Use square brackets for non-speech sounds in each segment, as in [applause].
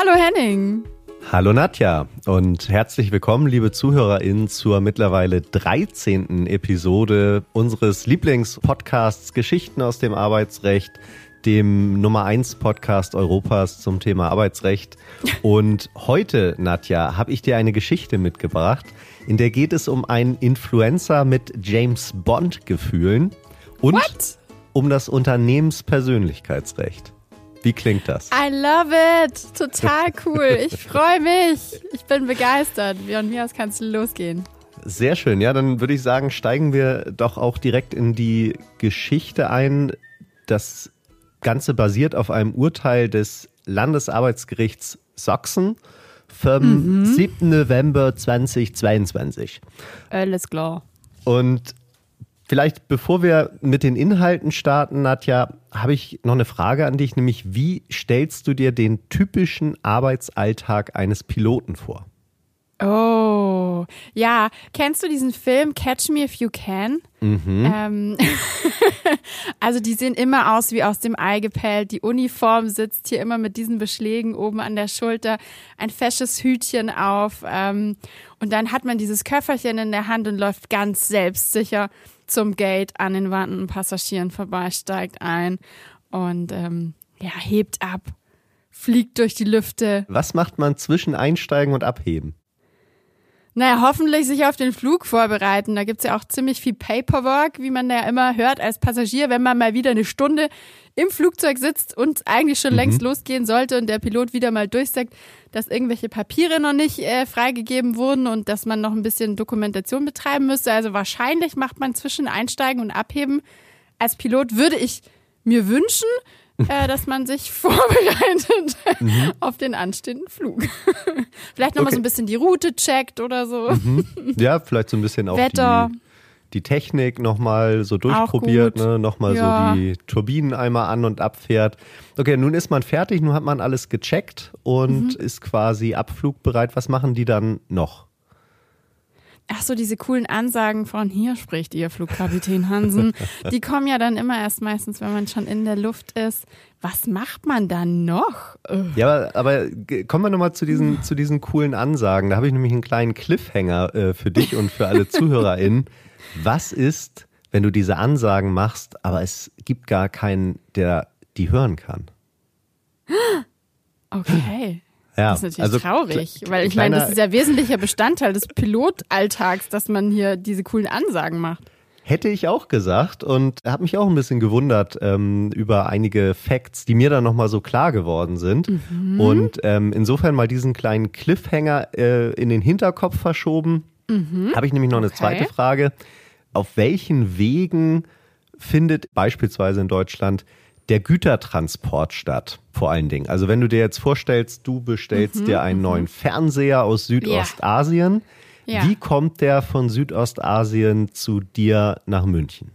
Hallo Henning. Hallo Nadja und herzlich willkommen, liebe ZuhörerInnen, zur mittlerweile 13. Episode unseres Lieblingspodcasts Geschichten aus dem Arbeitsrecht, dem Nummer 1 Podcast Europas zum Thema Arbeitsrecht. Und heute, Nadja, habe ich dir eine Geschichte mitgebracht, in der geht es um einen Influencer mit James Bond Gefühlen und What? um das Unternehmenspersönlichkeitsrecht. Wie klingt das? I love it. Total cool. Ich [laughs] freue mich. Ich bin begeistert. Von mir aus kannst du losgehen. Sehr schön. Ja, dann würde ich sagen, steigen wir doch auch direkt in die Geschichte ein. Das Ganze basiert auf einem Urteil des Landesarbeitsgerichts Sachsen vom mhm. 7. November 2022. Alles klar. Und Vielleicht bevor wir mit den Inhalten starten, Nadja, habe ich noch eine Frage an dich, nämlich wie stellst du dir den typischen Arbeitsalltag eines Piloten vor? Oh, ja. Kennst du diesen Film Catch Me If You Can? Mhm. Ähm, [laughs] also die sehen immer aus wie aus dem Ei gepellt. Die Uniform sitzt hier immer mit diesen Beschlägen oben an der Schulter, ein fesches Hütchen auf. Ähm, und dann hat man dieses Köfferchen in der Hand und läuft ganz selbstsicher zum Gate an den wartenden Passagieren vorbei, steigt ein und ähm, ja, hebt ab, fliegt durch die Lüfte. Was macht man zwischen Einsteigen und Abheben? Naja, hoffentlich sich auf den Flug vorbereiten. Da gibt's ja auch ziemlich viel Paperwork, wie man ja immer hört als Passagier, wenn man mal wieder eine Stunde im Flugzeug sitzt und eigentlich schon mhm. längst losgehen sollte und der Pilot wieder mal durchsagt, dass irgendwelche Papiere noch nicht äh, freigegeben wurden und dass man noch ein bisschen Dokumentation betreiben müsste. Also wahrscheinlich macht man zwischen Einsteigen und Abheben als Pilot, würde ich mir wünschen, [laughs] äh, dass man sich [laughs] vorbereitet mhm. auf den anstehenden Flug. [laughs] vielleicht nochmal okay. so ein bisschen die Route checkt oder so. Mhm. Ja, vielleicht so ein bisschen auch Wetter. Die, die Technik nochmal so durchprobiert, ne? nochmal ja. so die Turbinen einmal an und abfährt. Okay, nun ist man fertig, nun hat man alles gecheckt und mhm. ist quasi abflugbereit. Was machen die dann noch? Ach so, diese coolen Ansagen von hier spricht ihr Flugkapitän Hansen, [laughs] die kommen ja dann immer erst meistens, wenn man schon in der Luft ist. Was macht man dann noch? Ja, aber, aber kommen wir nochmal zu diesen, zu diesen coolen Ansagen. Da habe ich nämlich einen kleinen Cliffhanger äh, für dich und für alle ZuhörerInnen. [laughs] Was ist, wenn du diese Ansagen machst, aber es gibt gar keinen, der die hören kann? [gasps] Okay. Ja, das ist natürlich also traurig, weil ich meine, das ist ja wesentlicher Bestandteil des Pilotalltags, dass man hier diese coolen Ansagen macht. Hätte ich auch gesagt und habe mich auch ein bisschen gewundert ähm, über einige Facts, die mir dann nochmal so klar geworden sind. Mhm. Und ähm, insofern mal diesen kleinen Cliffhanger äh, in den Hinterkopf verschoben. Mhm. Habe ich nämlich noch eine okay. zweite Frage. Auf welchen Wegen findet beispielsweise in Deutschland der Gütertransport statt, vor allen Dingen. Also wenn du dir jetzt vorstellst, du bestellst mhm, dir einen mhm. neuen Fernseher aus Südostasien, ja. wie kommt der von Südostasien zu dir nach München?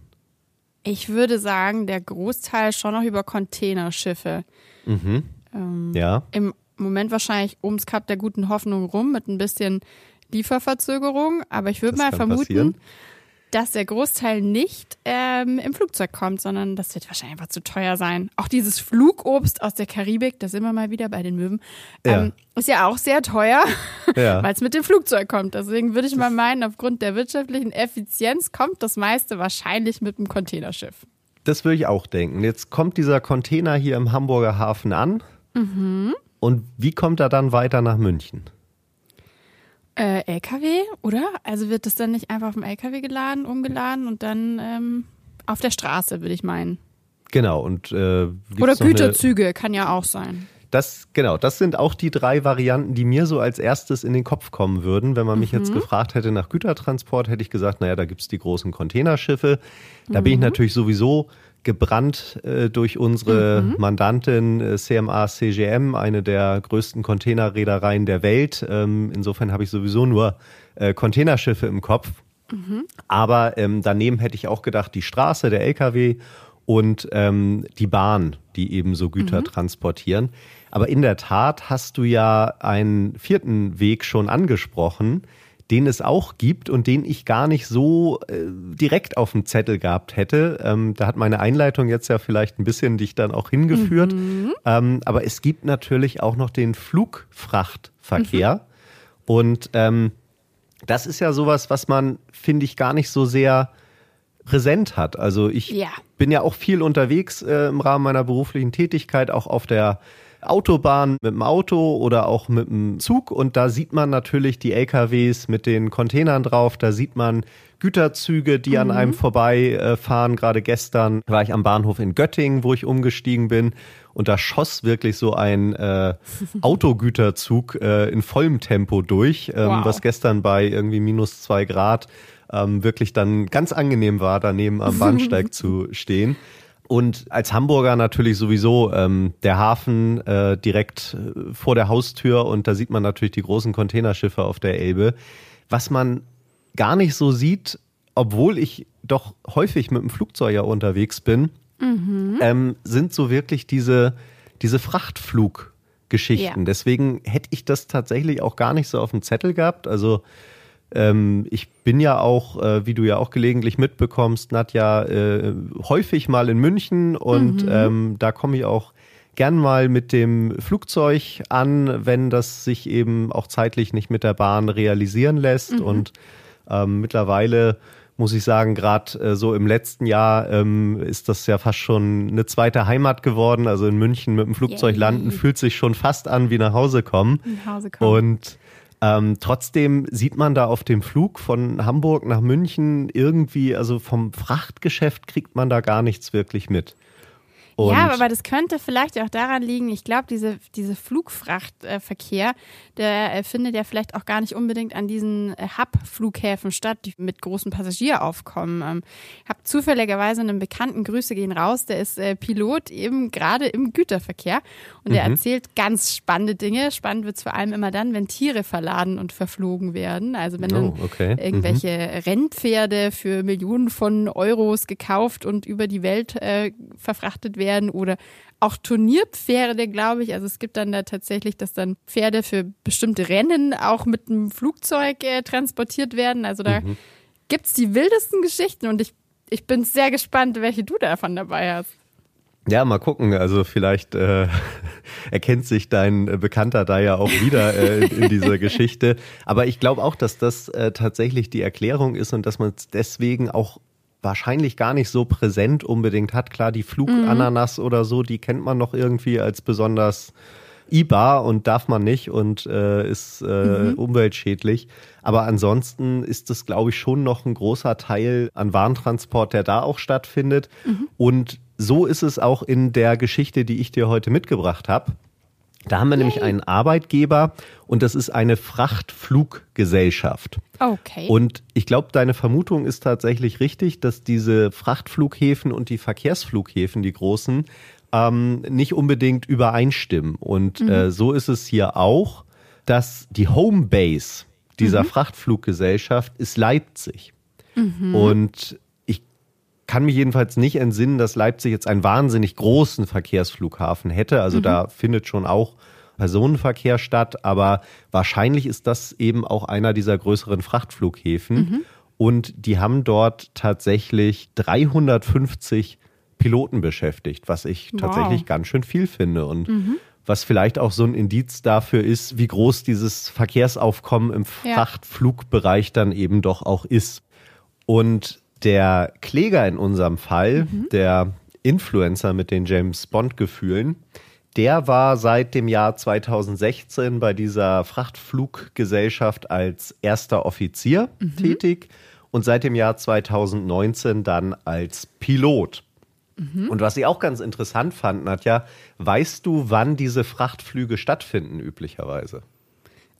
Ich würde sagen, der Großteil schon noch über Containerschiffe. Mhm. Ähm, ja. Im Moment wahrscheinlich ums Kap der guten Hoffnung rum mit ein bisschen Lieferverzögerung, aber ich würde mal vermuten, passieren dass der Großteil nicht ähm, im Flugzeug kommt, sondern das wird wahrscheinlich einfach zu teuer sein. Auch dieses Flugobst aus der Karibik, da sind wir mal wieder bei den Möwen, ähm, ja. ist ja auch sehr teuer, [laughs] ja. weil es mit dem Flugzeug kommt. Deswegen würde ich mal meinen, aufgrund der wirtschaftlichen Effizienz kommt das meiste wahrscheinlich mit dem Containerschiff. Das würde ich auch denken. Jetzt kommt dieser Container hier im Hamburger Hafen an. Mhm. Und wie kommt er dann weiter nach München? Äh, LKW, oder? Also wird das dann nicht einfach auf dem LKW geladen, umgeladen und dann ähm, auf der Straße, würde ich meinen. Genau. Und, äh, oder Güterzüge, kann ja auch sein. Das, genau, das sind auch die drei Varianten, die mir so als erstes in den Kopf kommen würden. Wenn man mich mhm. jetzt gefragt hätte nach Gütertransport, hätte ich gesagt, naja, da gibt es die großen Containerschiffe. Da mhm. bin ich natürlich sowieso gebrannt äh, durch unsere mhm. Mandantin äh, CMA CGM, eine der größten Containerreedereien der Welt. Ähm, insofern habe ich sowieso nur äh, Containerschiffe im Kopf. Mhm. Aber ähm, daneben hätte ich auch gedacht, die Straße, der LKW und ähm, die Bahn, die eben so Güter mhm. transportieren. Aber in der Tat hast du ja einen vierten Weg schon angesprochen, den es auch gibt und den ich gar nicht so äh, direkt auf dem Zettel gehabt hätte. Ähm, da hat meine Einleitung jetzt ja vielleicht ein bisschen dich dann auch hingeführt. Mhm. Ähm, aber es gibt natürlich auch noch den Flugfrachtverkehr. Mhm. Und ähm, das ist ja sowas, was man, finde ich, gar nicht so sehr präsent hat. Also ich ja. bin ja auch viel unterwegs äh, im Rahmen meiner beruflichen Tätigkeit, auch auf der Autobahn mit dem Auto oder auch mit dem Zug und da sieht man natürlich die LKWs mit den Containern drauf, da sieht man Güterzüge, die mhm. an einem vorbeifahren. Gerade gestern war ich am Bahnhof in Göttingen, wo ich umgestiegen bin und da schoss wirklich so ein äh, [laughs] Autogüterzug äh, in vollem Tempo durch, ähm, wow. was gestern bei irgendwie minus zwei Grad ähm, wirklich dann ganz angenehm war, daneben am [laughs] Bahnsteig zu stehen. Und als Hamburger natürlich sowieso ähm, der Hafen äh, direkt äh, vor der Haustür und da sieht man natürlich die großen Containerschiffe auf der Elbe. Was man gar nicht so sieht, obwohl ich doch häufig mit dem Flugzeug ja unterwegs bin, mhm. ähm, sind so wirklich diese, diese Frachtfluggeschichten. Ja. Deswegen hätte ich das tatsächlich auch gar nicht so auf dem Zettel gehabt. Also ähm, ich bin ja auch, äh, wie du ja auch gelegentlich mitbekommst, Nadja, äh, häufig mal in München und mhm. ähm, da komme ich auch gern mal mit dem Flugzeug an, wenn das sich eben auch zeitlich nicht mit der Bahn realisieren lässt. Mhm. Und ähm, mittlerweile muss ich sagen, gerade äh, so im letzten Jahr ähm, ist das ja fast schon eine zweite Heimat geworden. Also in München mit dem Flugzeug Yay. landen fühlt sich schon fast an wie nach Hause kommen. Nach Hause kommen. Und ähm, trotzdem sieht man da auf dem Flug von Hamburg nach München irgendwie, also vom Frachtgeschäft kriegt man da gar nichts wirklich mit. Und ja, aber das könnte vielleicht auch daran liegen, ich glaube, diese, diese Flugfrachtverkehr, der äh, findet ja vielleicht auch gar nicht unbedingt an diesen äh, Hub-Flughäfen statt, die mit großen Passagieraufkommen. Ähm, ich habe zufälligerweise einen Bekannten, Grüße gehen raus, der ist äh, Pilot eben gerade im Güterverkehr und mhm. erzählt ganz spannende Dinge. Spannend wird es vor allem immer dann, wenn Tiere verladen und verflogen werden. Also wenn dann oh, okay. irgendwelche mhm. Rennpferde für Millionen von Euros gekauft und über die Welt äh, verfrachtet werden werden oder auch Turnierpferde, glaube ich. Also es gibt dann da tatsächlich, dass dann Pferde für bestimmte Rennen auch mit einem Flugzeug äh, transportiert werden. Also da mhm. gibt es die wildesten Geschichten und ich, ich bin sehr gespannt, welche du davon dabei hast. Ja, mal gucken. Also vielleicht äh, [laughs] erkennt sich dein Bekannter da ja auch wieder äh, in, in, dieser Geschichte. Aber ich glaube auch, dass das äh, tatsächlich die Erklärung ist und dass man es deswegen auch wahrscheinlich gar nicht so präsent unbedingt hat. Klar, die Flugananas mhm. oder so, die kennt man noch irgendwie als besonders IBA und darf man nicht und äh, ist äh, mhm. umweltschädlich. Aber ansonsten ist das, glaube ich, schon noch ein großer Teil an Warentransport, der da auch stattfindet. Mhm. Und so ist es auch in der Geschichte, die ich dir heute mitgebracht habe. Da haben wir Yay. nämlich einen Arbeitgeber und das ist eine Frachtfluggesellschaft. Okay. Und ich glaube, deine Vermutung ist tatsächlich richtig, dass diese Frachtflughäfen und die Verkehrsflughäfen, die großen, ähm, nicht unbedingt übereinstimmen. Und mhm. äh, so ist es hier auch, dass die Homebase dieser mhm. Frachtfluggesellschaft ist Leipzig. Mhm. Und kann mich jedenfalls nicht entsinnen, dass Leipzig jetzt einen wahnsinnig großen Verkehrsflughafen hätte. Also mhm. da findet schon auch Personenverkehr statt, aber wahrscheinlich ist das eben auch einer dieser größeren Frachtflughäfen. Mhm. Und die haben dort tatsächlich 350 Piloten beschäftigt, was ich wow. tatsächlich ganz schön viel finde. Und mhm. was vielleicht auch so ein Indiz dafür ist, wie groß dieses Verkehrsaufkommen im. Frachtflugbereich dann eben doch auch ist. Und der Kläger in unserem Fall, mhm. der Influencer mit den James Bond-Gefühlen, der war seit dem Jahr 2016 bei dieser Frachtfluggesellschaft als erster Offizier mhm. tätig und seit dem Jahr 2019 dann als Pilot. Mhm. Und was ich auch ganz interessant fand, Nadja, weißt du, wann diese Frachtflüge stattfinden üblicherweise?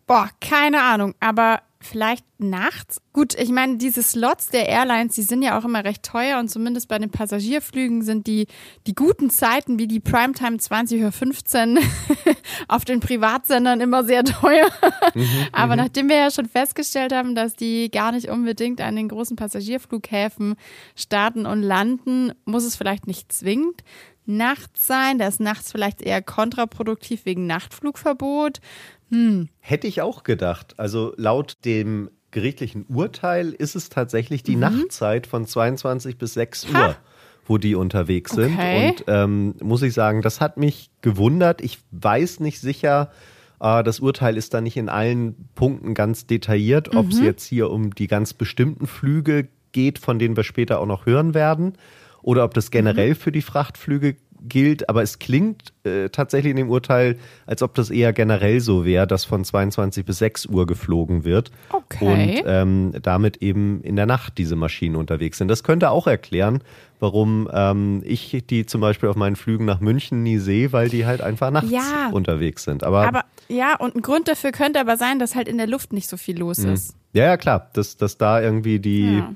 Boah, keine Ahnung, aber vielleicht nachts. Gut, ich meine, diese Slots der Airlines, die sind ja auch immer recht teuer und zumindest bei den Passagierflügen sind die, die guten Zeiten wie die Primetime 20.15 Uhr [laughs] auf den Privatsendern immer sehr teuer. Mhm, [laughs] Aber mhm. nachdem wir ja schon festgestellt haben, dass die gar nicht unbedingt an den großen Passagierflughäfen starten und landen, muss es vielleicht nicht zwingend nachts sein. Da ist nachts vielleicht eher kontraproduktiv wegen Nachtflugverbot. Hm. Hätte ich auch gedacht. Also laut dem gerichtlichen Urteil ist es tatsächlich die Mhm. Nachtzeit von 22 bis 6 Uhr, wo die unterwegs sind. Okay. Und ähm, muss ich sagen, das hat mich gewundert. Ich weiß nicht sicher, äh, das Urteil ist da nicht in allen Punkten ganz detailliert, ob es Mhm. jetzt hier um die ganz bestimmten Flüge geht, von denen wir später auch noch hören werden, oder ob das generell Mhm. für die Frachtflüge gilt. Aber es klingt äh, tatsächlich in dem Urteil, als ob das eher generell so wäre, dass von 22 bis 6 Uhr geflogen wird. Okay. Und ähm, damit eben in der Nacht diese Maschinen unterwegs sind. Das könnte auch erklären, warum ähm, ich die zum Beispiel auf meinen Flügen nach München nie sehe, weil die halt einfach nachts Ja. unterwegs sind. Aber, Aber ja, und ein Grund dafür könnte aber sein, dass halt in der Luft nicht so viel los ist. ja, ja, klar, dass, dass da irgendwie die, Ja.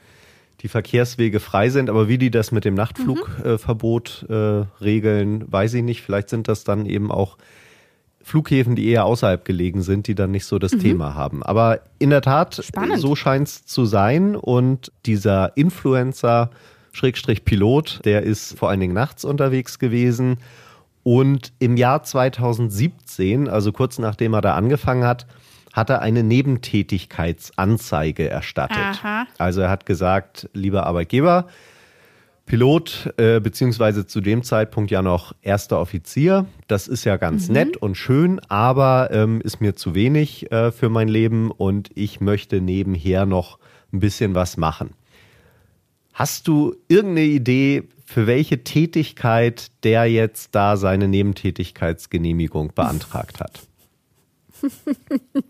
Die Verkehrswege frei sind. Aber wie die das mit dem Nachtflugverbot äh, regeln, weiß ich nicht. Vielleicht sind das dann eben auch Flughäfen, die eher außerhalb gelegen sind, die dann nicht so das Thema haben. Aber in der Tat, Spannend. so scheint es zu sein. Und dieser Influencer, Schrägstrich Pilot, der ist vor allen Dingen nachts unterwegs gewesen. Und im Jahr 2017, also kurz nachdem er da angefangen hat, hat er eine Nebentätigkeitsanzeige erstattet. Aha. Also er hat gesagt, lieber Arbeitgeber, Pilot, äh, beziehungsweise zu dem Zeitpunkt ja noch erster Offizier. Das ist ja ganz nett und schön, aber ähm, ist mir zu wenig äh, für mein Leben und ich möchte nebenher noch ein bisschen was machen. Hast du irgendeine Idee, für welche Tätigkeit der jetzt da seine Nebentätigkeitsgenehmigung beantragt hat? [laughs]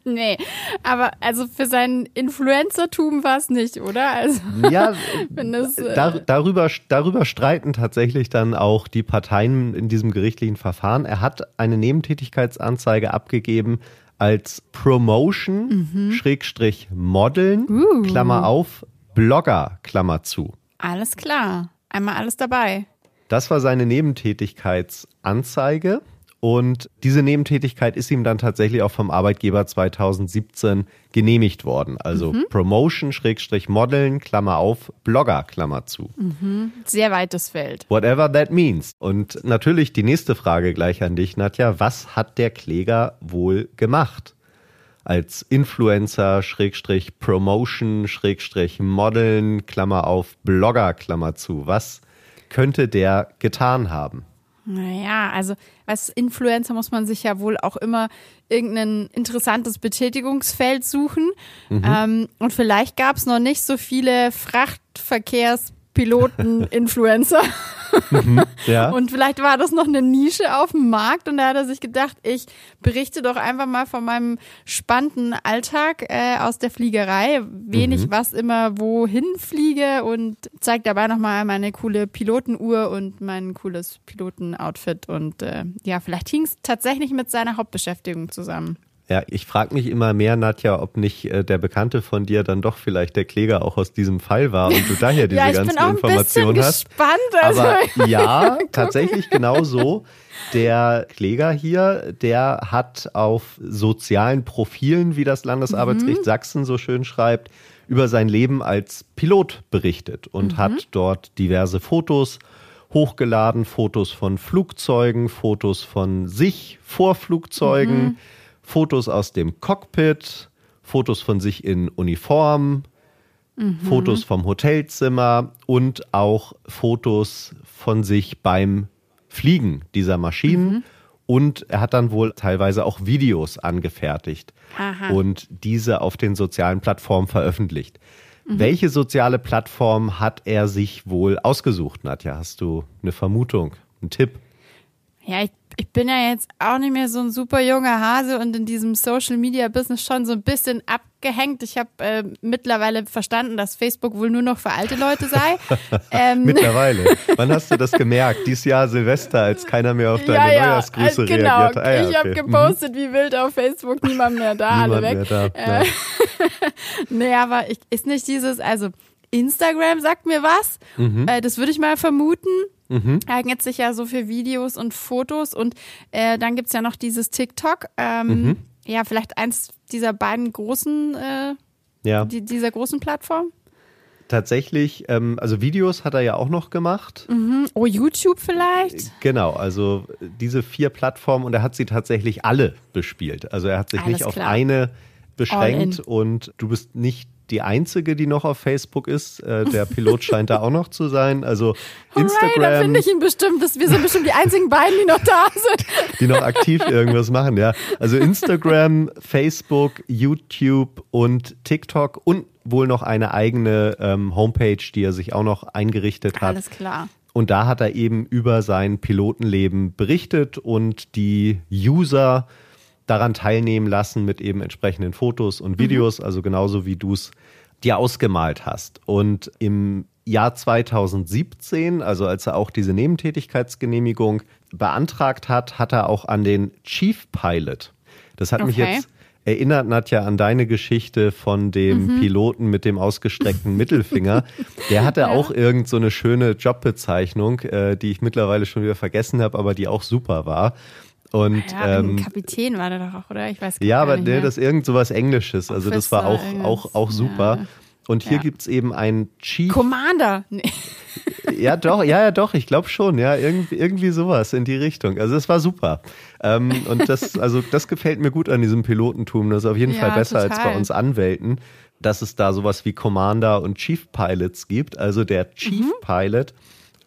Nee, aber also für sein Influencertum war es nicht, oder? Also Ja, [laughs] wenn das äh, Dar darüber, darüber streiten tatsächlich dann auch die Parteien in diesem gerichtlichen Verfahren. Er hat eine Nebentätigkeitsanzeige abgegeben als Promotion, Schrägstrich Modeln, Uh. Klammer auf, Blogger, Klammer zu. alles klar. Einmal alles dabei. Das war seine Nebentätigkeitsanzeige. Und diese Nebentätigkeit ist ihm dann tatsächlich auch vom Arbeitgeber 2017 genehmigt worden. Also Promotion, Schrägstrich Modeln, Klammer auf, Blogger, Klammer zu. Sehr weites Feld. Whatever that means. Und natürlich die nächste Frage gleich an dich, Nadja. Was hat der Kläger wohl gemacht? Als Influencer, Schrägstrich Promotion, Schrägstrich Modeln, Klammer auf, Blogger, Klammer zu. Was könnte der getan haben? Naja, also als Influencer muss man sich ja wohl auch immer irgendein interessantes Betätigungsfeld suchen. Ähm, und vielleicht gab es noch nicht so viele Frachtverkehrspiloten-Influencer. [laughs] Ja. [laughs] Und vielleicht war das noch eine Nische auf dem Markt und da hat er sich gedacht, ich berichte doch einfach mal von meinem spannenden Alltag äh, aus der Fliegerei, wen ich was immer wohin fliege und zeige dabei nochmal meine coole Pilotenuhr und mein cooles Pilotenoutfit und äh, ja, vielleicht hing es tatsächlich mit seiner Hauptbeschäftigung zusammen. Ja, ich frage mich immer mehr, Nadja, ob nicht äh, der Bekannte von dir dann doch vielleicht der Kläger auch aus diesem Fall war und du daher [laughs] diese ja, ich ganzen bin auch ein bisschen Informationen hast. gespannt. Also, Aber [laughs] ja, tatsächlich genau so. Der Kläger hier, der hat auf sozialen Profilen, wie das Landesarbeitsgericht Sachsen so schön schreibt, über sein Leben als Pilot berichtet und hat dort diverse Fotos hochgeladen, Fotos von Flugzeugen, Fotos von sich vor Flugzeugen, Fotos aus dem Cockpit, Fotos von sich in Uniform, Fotos vom Hotelzimmer und auch Fotos von sich beim Fliegen dieser Maschinen. Und er hat dann wohl teilweise auch Videos angefertigt Aha. und diese auf den sozialen Plattformen veröffentlicht. Welche soziale Plattform hat er sich wohl ausgesucht, Nadja? Hast du eine Vermutung, einen Tipp? Ja, ich, ich bin ja jetzt auch nicht mehr so ein super junger Hase und in diesem Social Media Business schon so ein bisschen abgehängt. Ich habe äh, mittlerweile verstanden, dass Facebook wohl nur noch für alte Leute sei. [laughs] ähm, Mittlerweile. Wann hast du das gemerkt? Dieses Jahr Silvester, als keiner mehr auf deine Neujahrsgrüße äh, genau. reagiert hat. Ah, ja, ich habe okay. Gepostet, wie wild auf Facebook, niemand mehr da, Niemand alle weg. mehr da. Äh, Ja. [laughs] Nee, aber ich, ist nicht dieses, also Instagram sagt mir was. Mhm. Äh, das würde ich mal vermuten. Eignet sich ja so für Videos und Fotos. Und äh, dann gibt's ja noch dieses TikTok. Ähm, Mhm. Ja, vielleicht eins dieser beiden großen, äh, ja. die, dieser großen Plattform. Tatsächlich, ähm, also Videos hat er ja auch noch gemacht. Hm, Oh, YouTube vielleicht? Genau, also diese vier Plattformen und er hat sie tatsächlich alle bespielt. Also er hat sich Alles nicht auf klar. eine beschränkt und du bist nicht die einzige, die noch auf Facebook ist. Äh, der Pilot scheint da auch noch zu sein. Also Instagram. Hooray, da finde ich ihn bestimmt. Das, wir sind bestimmt die einzigen beiden, die noch da sind. [laughs] Die noch aktiv irgendwas machen, ja. Also Instagram, Facebook, YouTube und TikTok und wohl noch eine eigene ähm, Homepage, die er sich auch noch eingerichtet hat. Alles klar. Und da hat er eben über sein Pilotenleben berichtet und die User daran teilnehmen lassen mit eben entsprechenden Fotos und Videos, mhm. also genauso wie du es dir ausgemalt hast. Und im Jahr 2017, also als er auch diese Nebentätigkeitsgenehmigung beantragt hat, hat er auch an den Chief Pilot. Das hat okay. mich jetzt erinnert, Nadja, an deine Geschichte von dem mhm. Piloten mit dem ausgestreckten [laughs] Mittelfinger. Der hatte ja. auch irgend so eine schöne Jobbezeichnung, äh, die ich mittlerweile schon wieder vergessen habe, aber die auch super war. Und ja, ähm, Kapitän war der doch auch, oder? Ich weiß gar ja, aber nicht. Ja, das ist irgend sowas Englisches. Also das war auch, auch, auch super. Ja. Und hier ja. gibt es eben einen Chief. Commander. [laughs] Nee. Ja, doch, ja, ja, doch, ich glaube schon, ja, irgendwie, irgendwie sowas in die Richtung. Also es war super. Ähm, und das, [laughs] also das gefällt mir gut an diesem Pilotentum. Das ist auf jeden ja, Fall besser total. als bei uns Anwälten, dass es da sowas wie Commander und Chief Pilots gibt. Also der Chief mhm. Pilot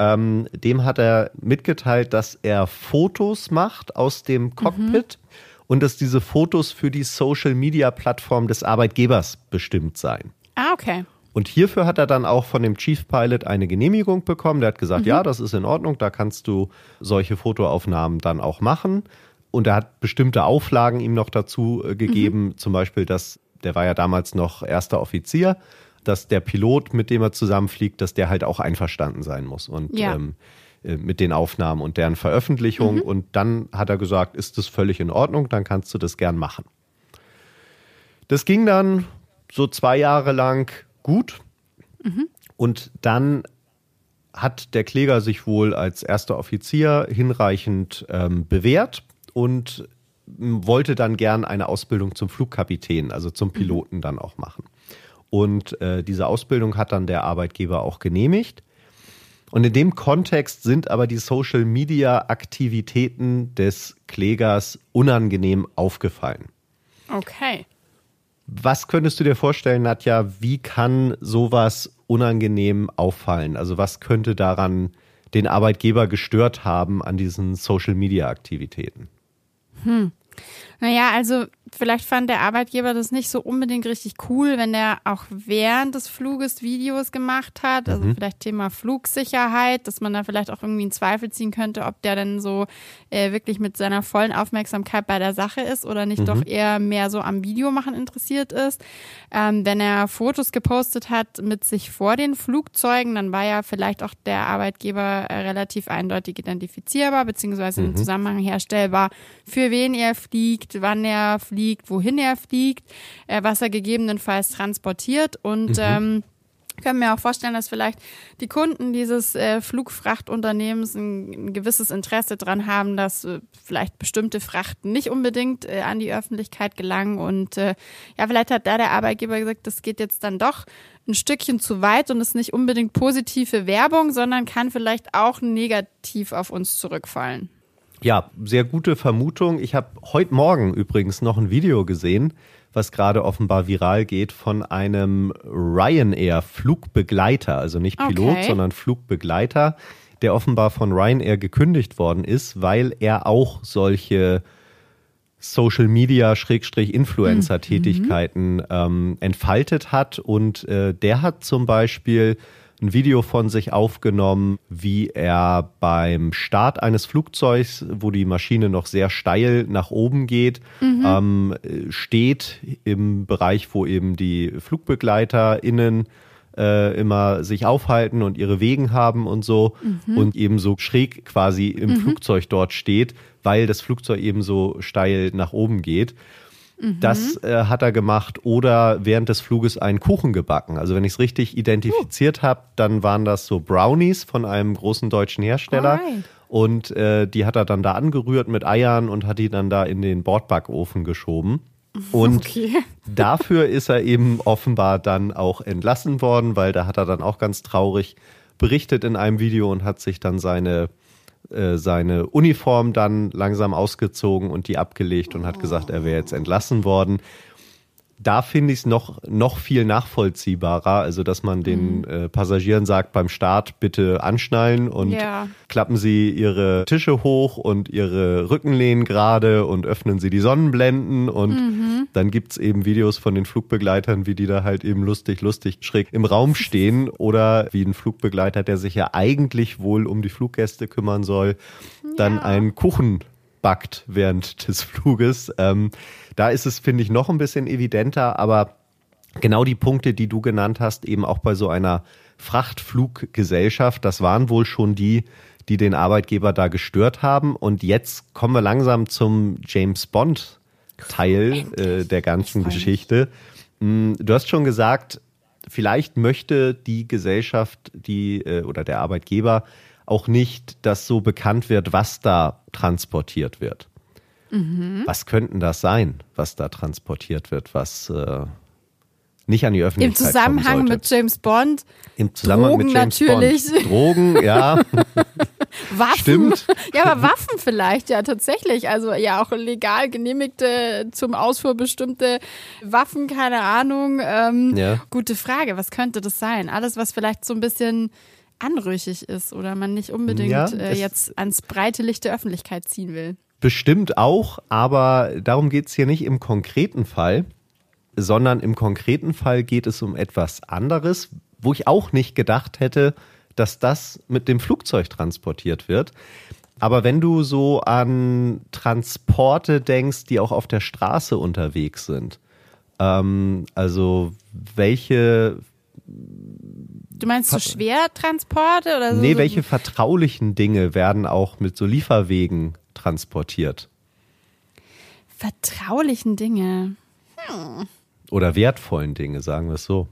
ähm, dem hat er mitgeteilt, dass er Fotos macht aus dem Cockpit mhm. und dass diese Fotos für die Social-Media-Plattform des Arbeitgebers bestimmt seien. Ah, okay. Und hierfür hat er dann auch von dem Chief Pilot eine Genehmigung bekommen. Der hat gesagt, mhm. ja, das ist in Ordnung, da kannst du solche Fotoaufnahmen dann auch machen. Und er hat bestimmte Auflagen ihm noch dazu äh, gegeben, mhm. zum Beispiel, dass der war ja damals noch erster Offizier dass der Pilot, mit dem er zusammenfliegt, dass der halt auch einverstanden sein muss. Und ja. ähm, äh, mit den Aufnahmen und deren Veröffentlichung. Mhm. Und dann hat er gesagt, ist das völlig in Ordnung, dann kannst du das gern machen. Das ging dann so zwei Jahre lang gut. Mhm. Und dann hat der Kläger sich wohl als erster Offizier hinreichend ähm, bewährt und wollte dann gern eine Ausbildung zum Flugkapitän, also zum mhm. Piloten dann auch machen. Und äh, diese Ausbildung hat dann der Arbeitgeber auch genehmigt. Und in dem Kontext sind aber die Social-Media-Aktivitäten des Klägers unangenehm aufgefallen. Okay. Was könntest du dir vorstellen, Nadja, wie kann sowas unangenehm auffallen? Also was könnte daran den Arbeitgeber gestört haben an diesen Social-Media-Aktivitäten? Hm. Naja, also vielleicht fand der Arbeitgeber das nicht so unbedingt richtig cool, wenn der auch während des Fluges Videos gemacht hat. Also mhm. vielleicht Thema Flugsicherheit, dass man da vielleicht auch irgendwie in Zweifel ziehen könnte, ob der denn so äh, wirklich mit seiner vollen Aufmerksamkeit bei der Sache ist oder nicht mhm. doch eher mehr so am Videomachen interessiert ist. Ähm, wenn er Fotos gepostet hat mit sich vor den Flugzeugen, dann war ja vielleicht auch der Arbeitgeber äh, relativ eindeutig identifizierbar, beziehungsweise mhm. im Zusammenhang herstellbar, für wen er fliegt fliegt, wann er fliegt, wohin er fliegt, äh, was er gegebenenfalls transportiert und mhm. ähm, können mir auch vorstellen, dass vielleicht die Kunden dieses äh, Flugfrachtunternehmens ein, ein, gewisses Interesse daran haben, dass äh, vielleicht bestimmte Frachten nicht unbedingt äh, an die Öffentlichkeit gelangen. Und äh, ja, vielleicht hat da der Arbeitgeber gesagt, das geht jetzt dann doch ein Stückchen zu weit und ist nicht unbedingt positive Werbung, sondern kann vielleicht auch negativ auf uns zurückfallen. Ja, sehr gute Vermutung. Ich habe heute Morgen übrigens noch ein Video gesehen, was gerade offenbar viral geht, von einem Ryanair-Flugbegleiter, also nicht Pilot, okay. sondern Flugbegleiter, der offenbar von Ryanair gekündigt worden ist, weil er auch solche Social Media Schrägstrich Influencer Tätigkeiten mhm. ähm, entfaltet hat und äh, der hat zum Beispiel ein Video von sich aufgenommen, wie er beim Start eines Flugzeugs, wo die Maschine noch sehr steil nach oben geht, mhm. ähm, steht im Bereich, wo eben die FlugbegleiterInnen äh, immer sich aufhalten und ihre Wegen haben und so mhm. und eben so schräg quasi im mhm. Flugzeug dort steht, weil das Flugzeug eben so steil nach oben geht. Das mhm. äh, hat er gemacht oder während des Fluges einen Kuchen gebacken. Also wenn ich es richtig identifiziert uh. habe, dann waren das so Brownies von einem großen deutschen Hersteller. Alright. Und äh, die hat er dann da angerührt mit Eiern und hat die dann da in den Bordbackofen geschoben. [laughs] Und okay. dafür ist er eben offenbar dann auch entlassen worden, weil da hat er dann auch ganz traurig berichtet in einem Video und hat sich dann seine äh, seine Uniform dann langsam ausgezogen und die abgelegt und hat gesagt, er wäre jetzt entlassen worden. Da finde ich es noch, noch viel nachvollziehbarer. Also, dass man den mhm. äh, Passagieren sagt, beim Start bitte anschnallen und ja. klappen Sie Ihre Tische hoch und Ihre Rückenlehnen gerade und öffnen Sie die Sonnenblenden. Und mhm. dann es eben Videos von den Flugbegleitern, wie die da halt eben lustig, lustig schräg im Raum stehen. [laughs] Oder wie ein Flugbegleiter, der sich ja eigentlich wohl um die Fluggäste kümmern soll, dann ja. einen Kuchen backt während des [laughs] Fluges. Ähm, da ist es, finde ich, noch ein bisschen evidenter, aber genau die Punkte, die du genannt hast, eben auch bei so einer Frachtfluggesellschaft, das waren wohl schon die, die den Arbeitgeber da gestört haben. Und jetzt kommen wir langsam zum James Bond Teil äh, der ganzen Geschichte. Mm, du hast schon gesagt, vielleicht möchte die Gesellschaft, die äh, oder der Arbeitgeber auch nicht, dass so bekannt wird, was da transportiert wird. Mhm. Was könnten das sein, was da transportiert wird, was äh, nicht an die Öffentlichkeit Im Zusammenhang mit James Bond. Im Zusammenhang Drogen mit James natürlich. Bond. [laughs] Drogen, ja. [laughs] Waffen. Stimmt. Ja, aber Waffen vielleicht, ja, tatsächlich. Also ja, auch legal genehmigte, zum Ausfuhr bestimmte Waffen, keine Ahnung. Ähm, ja. Gute Frage, was könnte das sein? Alles, was vielleicht so ein bisschen anrüchig ist oder man nicht unbedingt ja, äh, jetzt ans breite Licht der Öffentlichkeit ziehen will. Bestimmt auch, aber darum geht es hier nicht im konkreten Fall, sondern im konkreten Fall geht es um etwas anderes, wo ich auch nicht gedacht hätte, dass das mit dem Flugzeug transportiert wird. Aber wenn du so an Transporte denkst, die auch auf der Straße unterwegs sind, ähm, also welche Du meinst so Schwertransporte oder so? Nee, welche vertraulichen Dinge werden auch mit so Lieferwegen transportiert? Vertraulichen Dinge. Hm. Oder wertvollen Dinge, sagen wir es so.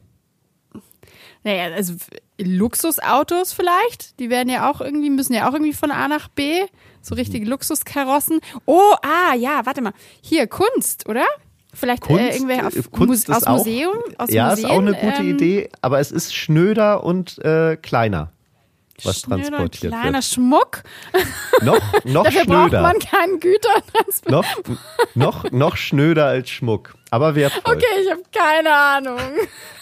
Naja, also Luxusautos vielleicht, die werden ja auch irgendwie, müssen ja auch irgendwie von A nach B, so richtige Luxuskarossen. Oh, ah, ja, warte mal. Hier, Kunst, oder? Vielleicht äh, Kunst, äh, irgendwer auf, Kunst aus Museum? Aus ja, Museen, ist auch eine gute ähm, Idee, aber es ist schnöder und äh, kleiner was Schnöder, transportiert kleiner wird. Schmuck. [laughs] Noch, noch Dafür schnöder. braucht man keinen Gütertransport. Noch, noch, noch schnöder als Schmuck, aber wertvoll. Okay, ich habe keine Ahnung.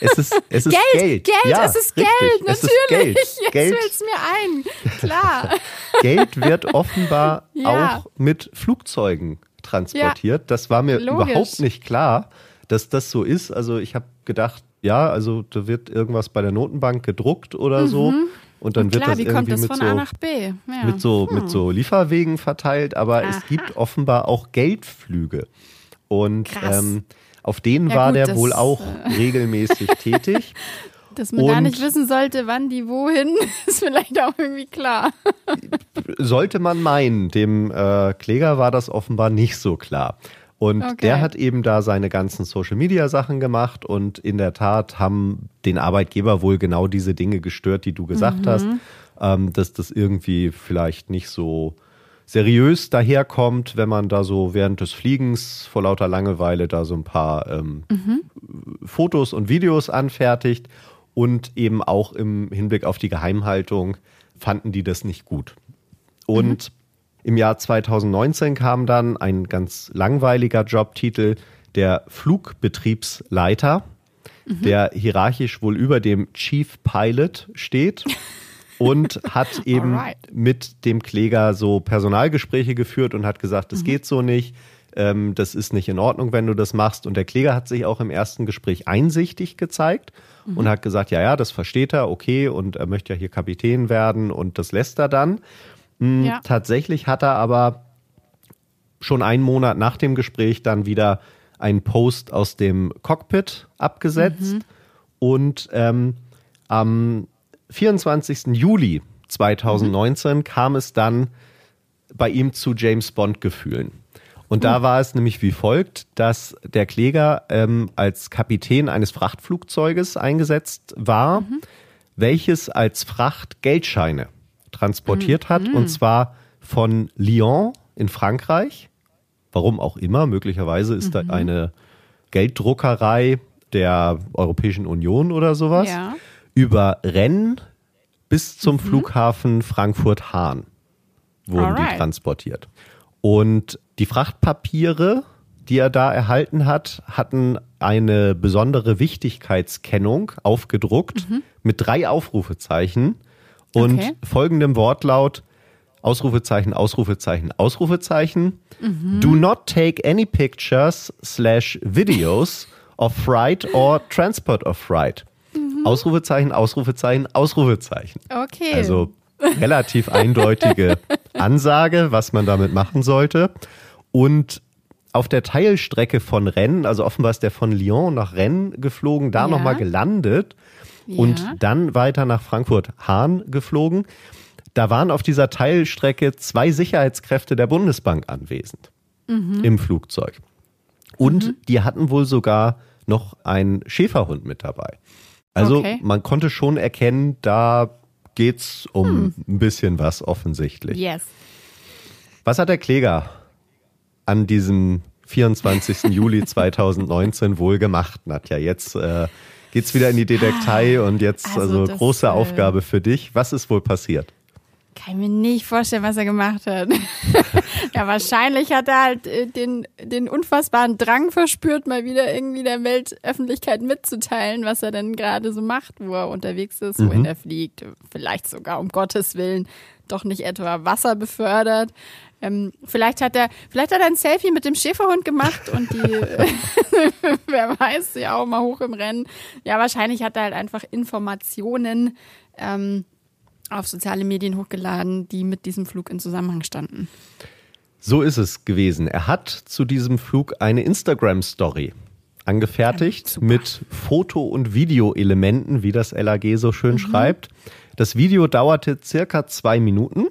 Es ist, es ist Geld. Geld, Geld ja, es ist richtig. Geld, natürlich. Ist Geld. Jetzt Geld. fällt es mir ein. Klar. [laughs] Geld wird offenbar ja. auch mit Flugzeugen transportiert. Ja, das war mir logisch. überhaupt nicht klar, dass das so ist. Also ich habe gedacht, ja, also da wird irgendwas bei der Notenbank gedruckt oder mhm. so. Und dann und klar, wird das irgendwie das mit, so, ja. mit, so, hm. mit so Lieferwegen verteilt, aber Aha. es gibt offenbar auch Geldflüge. Und ähm, auf denen ja, war gut, der wohl auch äh, [laughs] regelmäßig tätig. Dass man und gar nicht wissen sollte, wann die wohin, [laughs] ist vielleicht auch irgendwie klar. sollte man meinen, dem äh, Kläger war das offenbar nicht so klar. Und okay. der hat eben da seine ganzen Social-Media-Sachen gemacht und in der Tat haben den Arbeitgeber wohl genau diese Dinge gestört, die du gesagt mhm. hast, ähm, dass das irgendwie vielleicht nicht so seriös daherkommt, wenn man da so während des Fliegens vor lauter Langeweile da so ein paar ähm, mhm. Fotos und Videos anfertigt und eben auch im Hinblick auf die Geheimhaltung fanden die das nicht gut. Und mhm. Im Jahr 2019 kam dann ein ganz langweiliger Jobtitel, der Flugbetriebsleiter, mhm. der hierarchisch wohl über dem Chief Pilot steht [laughs] und hat eben Alright. mit dem Kläger so Personalgespräche geführt und hat gesagt, das mhm. geht so nicht, ähm, das ist nicht in Ordnung, wenn du das machst. Und der Kläger hat sich auch im ersten Gespräch einsichtig gezeigt mhm. und hat gesagt, ja, ja, das versteht er, okay, und er möchte ja hier Kapitän werden und das lässt er dann. Hm, ja. Tatsächlich hat er aber schon einen Monat nach dem Gespräch dann wieder einen Post aus dem Cockpit abgesetzt. Mhm. Und ähm, am 24. Juli 2019 mhm. kam es dann bei ihm zu James Bond-Gefühlen. Und da war es nämlich wie folgt, dass der Kläger ähm, als Kapitän eines Frachtflugzeuges eingesetzt war, mhm. welches als Fracht Geldscheine transportiert mhm. hat. Und mhm. zwar von Lyon in Frankreich. Warum auch immer. Möglicherweise ist mhm. da eine Gelddruckerei der Europäischen Union oder sowas. Ja. Über Rennes bis zum mhm. Flughafen Frankfurt-Hahn wurden Alright. die transportiert. Und die Frachtpapiere die er da erhalten hat, hatten eine besondere Wichtigkeitskennung aufgedruckt Mhm. mit drei Aufrufezeichen und Okay. folgendem Wortlaut Ausrufezeichen, Ausrufezeichen, Ausrufezeichen. Mhm. Do not take any pictures slash videos of freight or transport of freight. Mhm. Ausrufezeichen, Ausrufezeichen, Ausrufezeichen. Okay. Also relativ eindeutige [laughs] Ansage, was man damit machen sollte. Und auf der Teilstrecke von Rennes, also offenbar ist der von Lyon nach Rennes geflogen, da Ja. nochmal gelandet und Ja. dann weiter nach Frankfurt-Hahn geflogen. Da waren auf dieser Teilstrecke zwei Sicherheitskräfte der Bundesbank anwesend Mhm. im Flugzeug. Und die hatten wohl sogar noch einen Schäferhund mit dabei. Also Okay. man konnte schon erkennen, da geht's um Hm. ein bisschen was offensichtlich. yes. Was hat der Kläger an diesem 24. [laughs] Juli 2019 wohl gemacht, Nadja? Jetzt äh, geht's wieder in die Detektei und jetzt Also also, das, große äh, Aufgabe für dich. Was ist wohl passiert? Kann ich mir nicht vorstellen, was er gemacht hat. [laughs] ja, wahrscheinlich hat er halt äh, den, den unfassbaren Drang verspürt, mal wieder irgendwie der Weltöffentlichkeit mitzuteilen, was er denn gerade so macht, wo er unterwegs ist, wohin er fliegt. Vielleicht sogar um Gottes Willen doch nicht etwa Wasser befördert. Ähm, vielleicht hat er, vielleicht hat er ein Selfie mit dem Schäferhund gemacht und die, [laughs] [laughs] wer weiß, ja auch mal hoch im Rennen. Ja, wahrscheinlich hat er halt einfach Informationen ähm, auf soziale Medien hochgeladen, die mit diesem Flug in Zusammenhang standen. So ist es gewesen. Er hat zu diesem Flug eine Instagram-Story angefertigt super. mit Foto- und Videoelementen, wie das LAG so schön schreibt. Das Video dauerte circa zwei Minuten.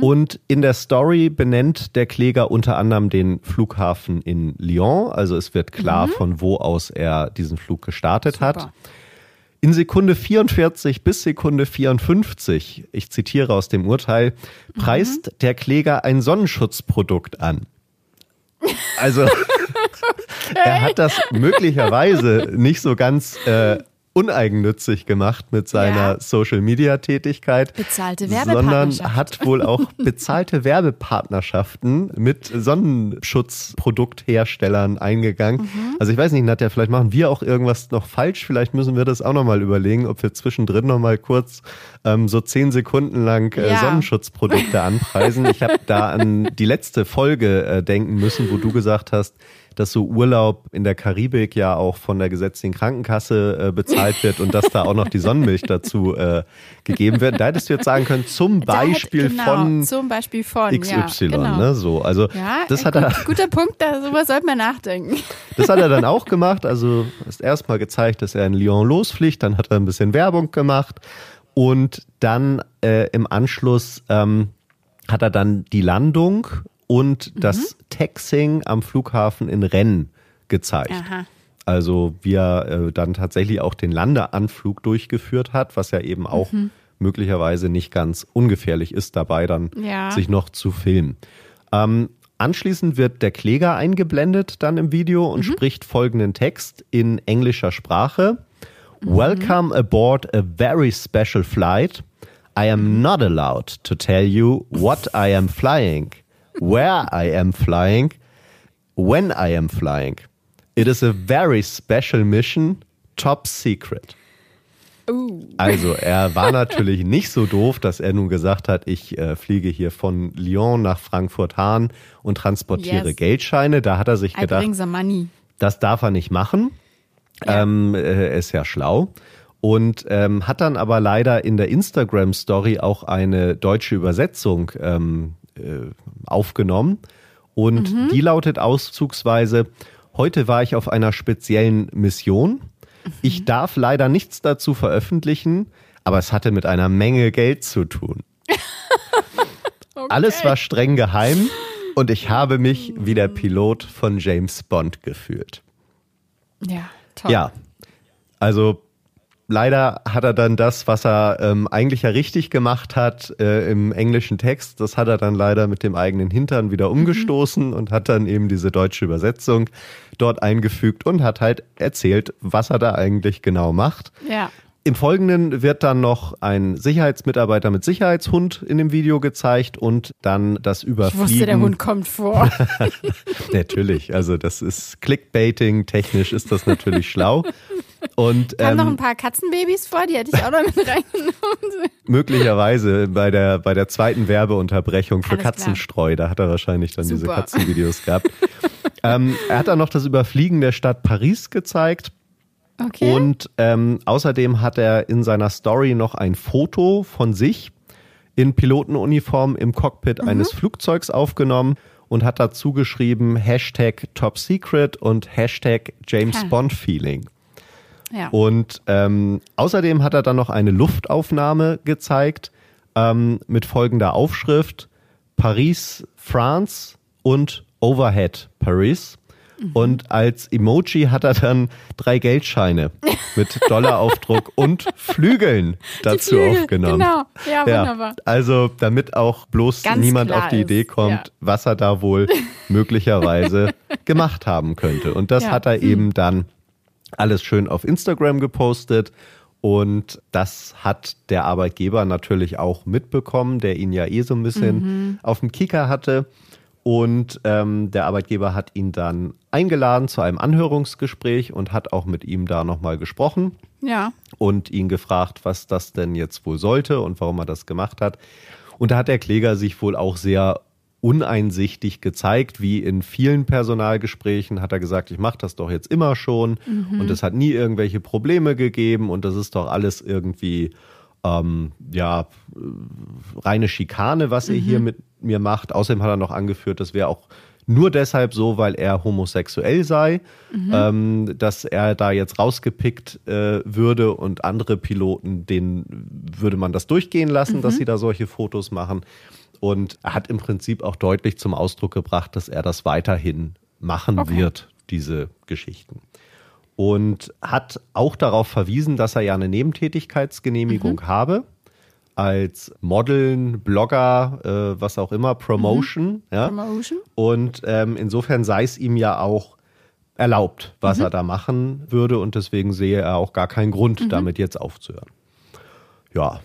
Und in der Story benennt der Kläger unter anderem den Flughafen in Lyon. Also es wird klar, von wo aus er diesen Flug gestartet hat. Super. In Sekunde 44 bis Sekunde 54, ich zitiere aus dem Urteil, preist der Kläger ein Sonnenschutzprodukt an. Also [laughs] [laughs] er hat das möglicherweise nicht so ganz äh, uneigennützig gemacht mit seiner Ja. Social-Media-Tätigkeit, Bezahlte sondern hat wohl auch [laughs] bezahlte Werbepartnerschaften mit Sonnenschutzproduktherstellern eingegangen. Mhm. Also ich weiß nicht, Nadja, vielleicht machen wir auch irgendwas noch falsch. Vielleicht müssen wir das auch nochmal überlegen, ob wir zwischendrin nochmal kurz ähm, so zehn Sekunden lang äh, Ja. Sonnenschutzprodukte anpreisen. Ich habe da an die letzte Folge äh, denken müssen, wo du gesagt hast, dass so Urlaub in der Karibik ja auch von der gesetzlichen Krankenkasse äh, bezahlt wird und dass da auch noch die Sonnenmilch dazu äh, gegeben wird. Da hättest du jetzt sagen können, zum Beispiel genau, von zum Beispiel von XY, ja, genau. ne? So, also Ja, das hat gut, er, guter Punkt, da sowas sollte man nachdenken. das hat er dann auch gemacht. Also ist erstmal gezeigt, dass er in Lyon losfliegt, dann hat er ein bisschen Werbung gemacht und dann äh, im Anschluss ähm, hat er dann die Landung und Mhm. das Taxing am Flughafen in Rennes gezeigt. Aha. Also wie er äh, dann tatsächlich auch den Landeanflug durchgeführt hat, was ja eben auch Mhm. möglicherweise nicht ganz ungefährlich ist, dabei dann Ja. sich noch zu filmen. Ähm, anschließend wird der Kläger eingeblendet dann im Video und spricht folgenden Text in englischer Sprache. Welcome aboard a very special flight. I am not allowed to tell you what I am flying, where I am flying, when I am flying. It is a very special mission, top secret. Uh, Also er war [laughs] natürlich nicht so doof, dass er nun gesagt hat, ich äh, fliege hier von Lyon nach Frankfurt-Hahn und transportiere Yes. Geldscheine. Da hat er sich I gedacht, das darf er nicht machen. Ja. Ähm, äh, er ist ja schlau. Und ähm, hat dann aber leider in der Instagram-Story auch eine deutsche Übersetzung ähm, äh, aufgenommen. Und Mhm. die lautet auszugsweise, heute war ich auf einer speziellen Mission. Mhm. Ich darf leider nichts dazu veröffentlichen, aber es hatte mit einer Menge Geld zu tun. [laughs] Alles war streng geheim und ich habe mich wie der Pilot von James Bond gefühlt. Ja, toll. Ja, also leider hat er dann das, was er ähm, eigentlich ja richtig gemacht hat äh, im englischen Text, das hat er dann leider mit dem eigenen Hintern wieder umgestoßen und hat dann eben diese deutsche Übersetzung dort eingefügt und hat halt erzählt, was er da eigentlich genau macht. Ja. Im Folgenden wird dann noch ein Sicherheitsmitarbeiter mit Sicherheitshund in dem Video gezeigt und dann das Überfliegen. Ich wusste, der Hund kommt vor. [laughs] natürlich, also das ist Clickbaiting, technisch ist das natürlich schlau. [laughs] Und, Kamen ähm, noch ein paar Katzenbabys vor, die hätte ich auch noch mit [laughs] reingenommen. Möglicherweise bei der, bei der zweiten Werbeunterbrechung für Alles Katzenstreu, klar. da hat er wahrscheinlich dann Super. diese Katzenvideos gehabt. [laughs] ähm, er hat dann noch das Überfliegen der Stadt Paris gezeigt. Okay. Und ähm, außerdem hat er in seiner Story noch ein Foto von sich in Pilotenuniform im Cockpit mhm. eines Flugzeugs aufgenommen und hat dazu geschrieben Hashtag Top Secret und Hashtag James ja. Bond Feeling. Ja. Und ähm, außerdem hat er dann noch eine Luftaufnahme gezeigt ähm, mit folgender Aufschrift Paris, France und Overhead Paris. Mhm. Und als Emoji hat er dann drei Geldscheine [laughs] mit Dollaraufdruck und Flügeln dazu Flügel, aufgenommen. Genau, ja, wunderbar. Ja, also damit auch bloß Ganz niemand auf die Idee kommt, ja. was er da wohl [laughs] möglicherweise gemacht haben könnte. Und das ja. hat er eben dann alles schön auf Instagram gepostet. Und das hat der Arbeitgeber natürlich auch mitbekommen, der ihn ja eh so ein bisschen mhm. auf dem Kicker hatte. Und ähm, der Arbeitgeber hat ihn dann eingeladen zu einem Anhörungsgespräch und hat auch mit ihm da nochmal gesprochen. Ja. Und ihn gefragt, was das denn jetzt wohl sollte und warum er das gemacht hat. Und da hat der Kläger sich wohl auch sehr uneinsichtig gezeigt, wie in vielen Personalgesprächen hat er gesagt, ich mache das doch jetzt immer schon mhm. und es hat nie irgendwelche Probleme gegeben und das ist doch alles irgendwie ähm, ja reine Schikane, was mhm. ihr hier mit mir macht. Außerdem hat er noch angeführt, das wäre auch nur deshalb so, weil er homosexuell sei, mhm. ähm, dass er da jetzt rausgepickt äh, würde und andere Piloten, denen würde man das durchgehen lassen, mhm. dass sie da solche Fotos machen. Und er hat im Prinzip auch deutlich zum Ausdruck gebracht, dass er das weiterhin machen okay. wird, diese Geschichten und hat auch darauf verwiesen, dass er ja eine Nebentätigkeitsgenehmigung mhm. habe als Modeln, Blogger, äh, was auch immer, Promotion. Mhm. Ja? Promotion. Und ähm, insofern sei es ihm ja auch erlaubt, was mhm. er da machen würde und deswegen sehe er auch gar keinen Grund, mhm. damit jetzt aufzuhören. Ja,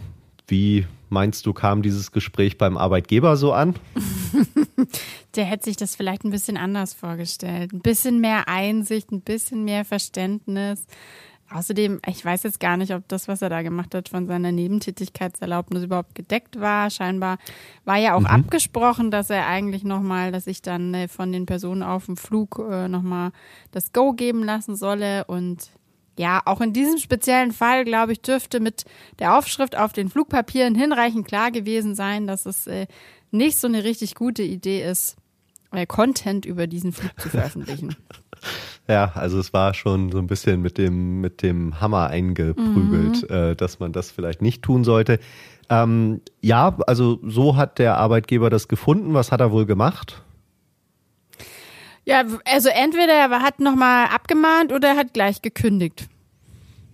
wie meinst du, kam dieses Gespräch beim Arbeitgeber so an? [laughs] Der hätte sich das vielleicht ein bisschen anders vorgestellt. Ein bisschen mehr Einsicht, ein bisschen mehr Verständnis. Außerdem, ich weiß jetzt gar nicht, ob das, was er da gemacht hat, von seiner Nebentätigkeitserlaubnis überhaupt gedeckt war. Scheinbar war ja auch mhm. abgesprochen, dass er eigentlich nochmal, dass ich dann äh, von den Personen auf dem Flug äh, nochmal das Go geben lassen solle. Und ja, auch in diesem speziellen Fall, glaube ich, dürfte mit der Aufschrift auf den Flugpapieren hinreichend klar gewesen sein, dass es äh, nicht so eine richtig gute Idee ist, äh, Content über diesen Flug zu veröffentlichen. [laughs] Ja, also es war schon so ein bisschen mit dem, mit dem Hammer eingeprügelt, mhm. äh, dass man das vielleicht nicht tun sollte. Ähm, ja, also so hat der Arbeitgeber das gefunden. Was hat er wohl gemacht? Ja, also entweder er hat nochmal abgemahnt oder er hat gleich gekündigt.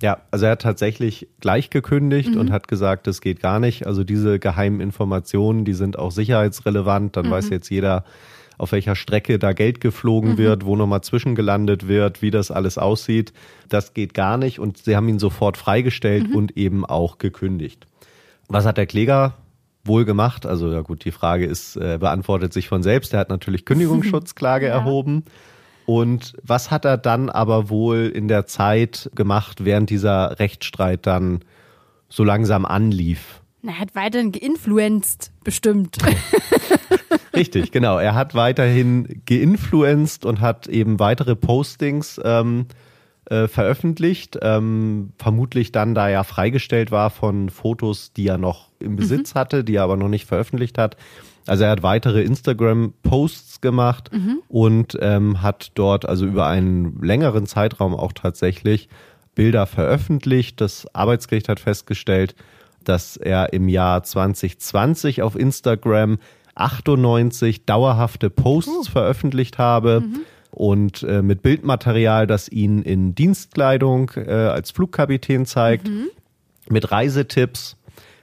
Ja, also er hat tatsächlich gleich gekündigt mhm. und hat gesagt, das geht gar nicht. Also diese geheimen Informationen, die sind auch sicherheitsrelevant. Dann mhm. weiß jetzt jeder, auf welcher Strecke da Geld geflogen mhm. wird, wo nochmal zwischengelandet wird, wie das alles aussieht. Das geht gar nicht und sie haben ihn sofort freigestellt mhm. und eben auch gekündigt. Was hat der Kläger wohl gemacht? Also ja gut, die Frage ist, äh, beantwortet sich von selbst. Er hat natürlich Kündigungsschutzklage [laughs] ja. erhoben. Und was hat er dann aber wohl in der Zeit gemacht, während dieser Rechtsstreit dann so langsam anlief? er hat weiterhin geinfluenzt, bestimmt. [laughs] Richtig, genau. Er hat weiterhin geinfluenzt und hat eben weitere Postings ähm, äh, veröffentlicht. Ähm, vermutlich dann, da er freigestellt war von Fotos, die er noch im Besitz mhm. hatte, die er aber noch nicht veröffentlicht hat. Also er hat weitere Instagram-Posts gemacht mhm. und ähm, hat dort also über einen längeren Zeitraum auch tatsächlich Bilder veröffentlicht. Das Arbeitsgericht hat festgestellt, dass er im Jahr 2020 auf Instagram 98 dauerhafte Posts uh. veröffentlicht habe. Mhm. Und äh, mit Bildmaterial, das ihn in Dienstkleidung äh, als Flugkapitän zeigt, mhm. mit Reisetipps,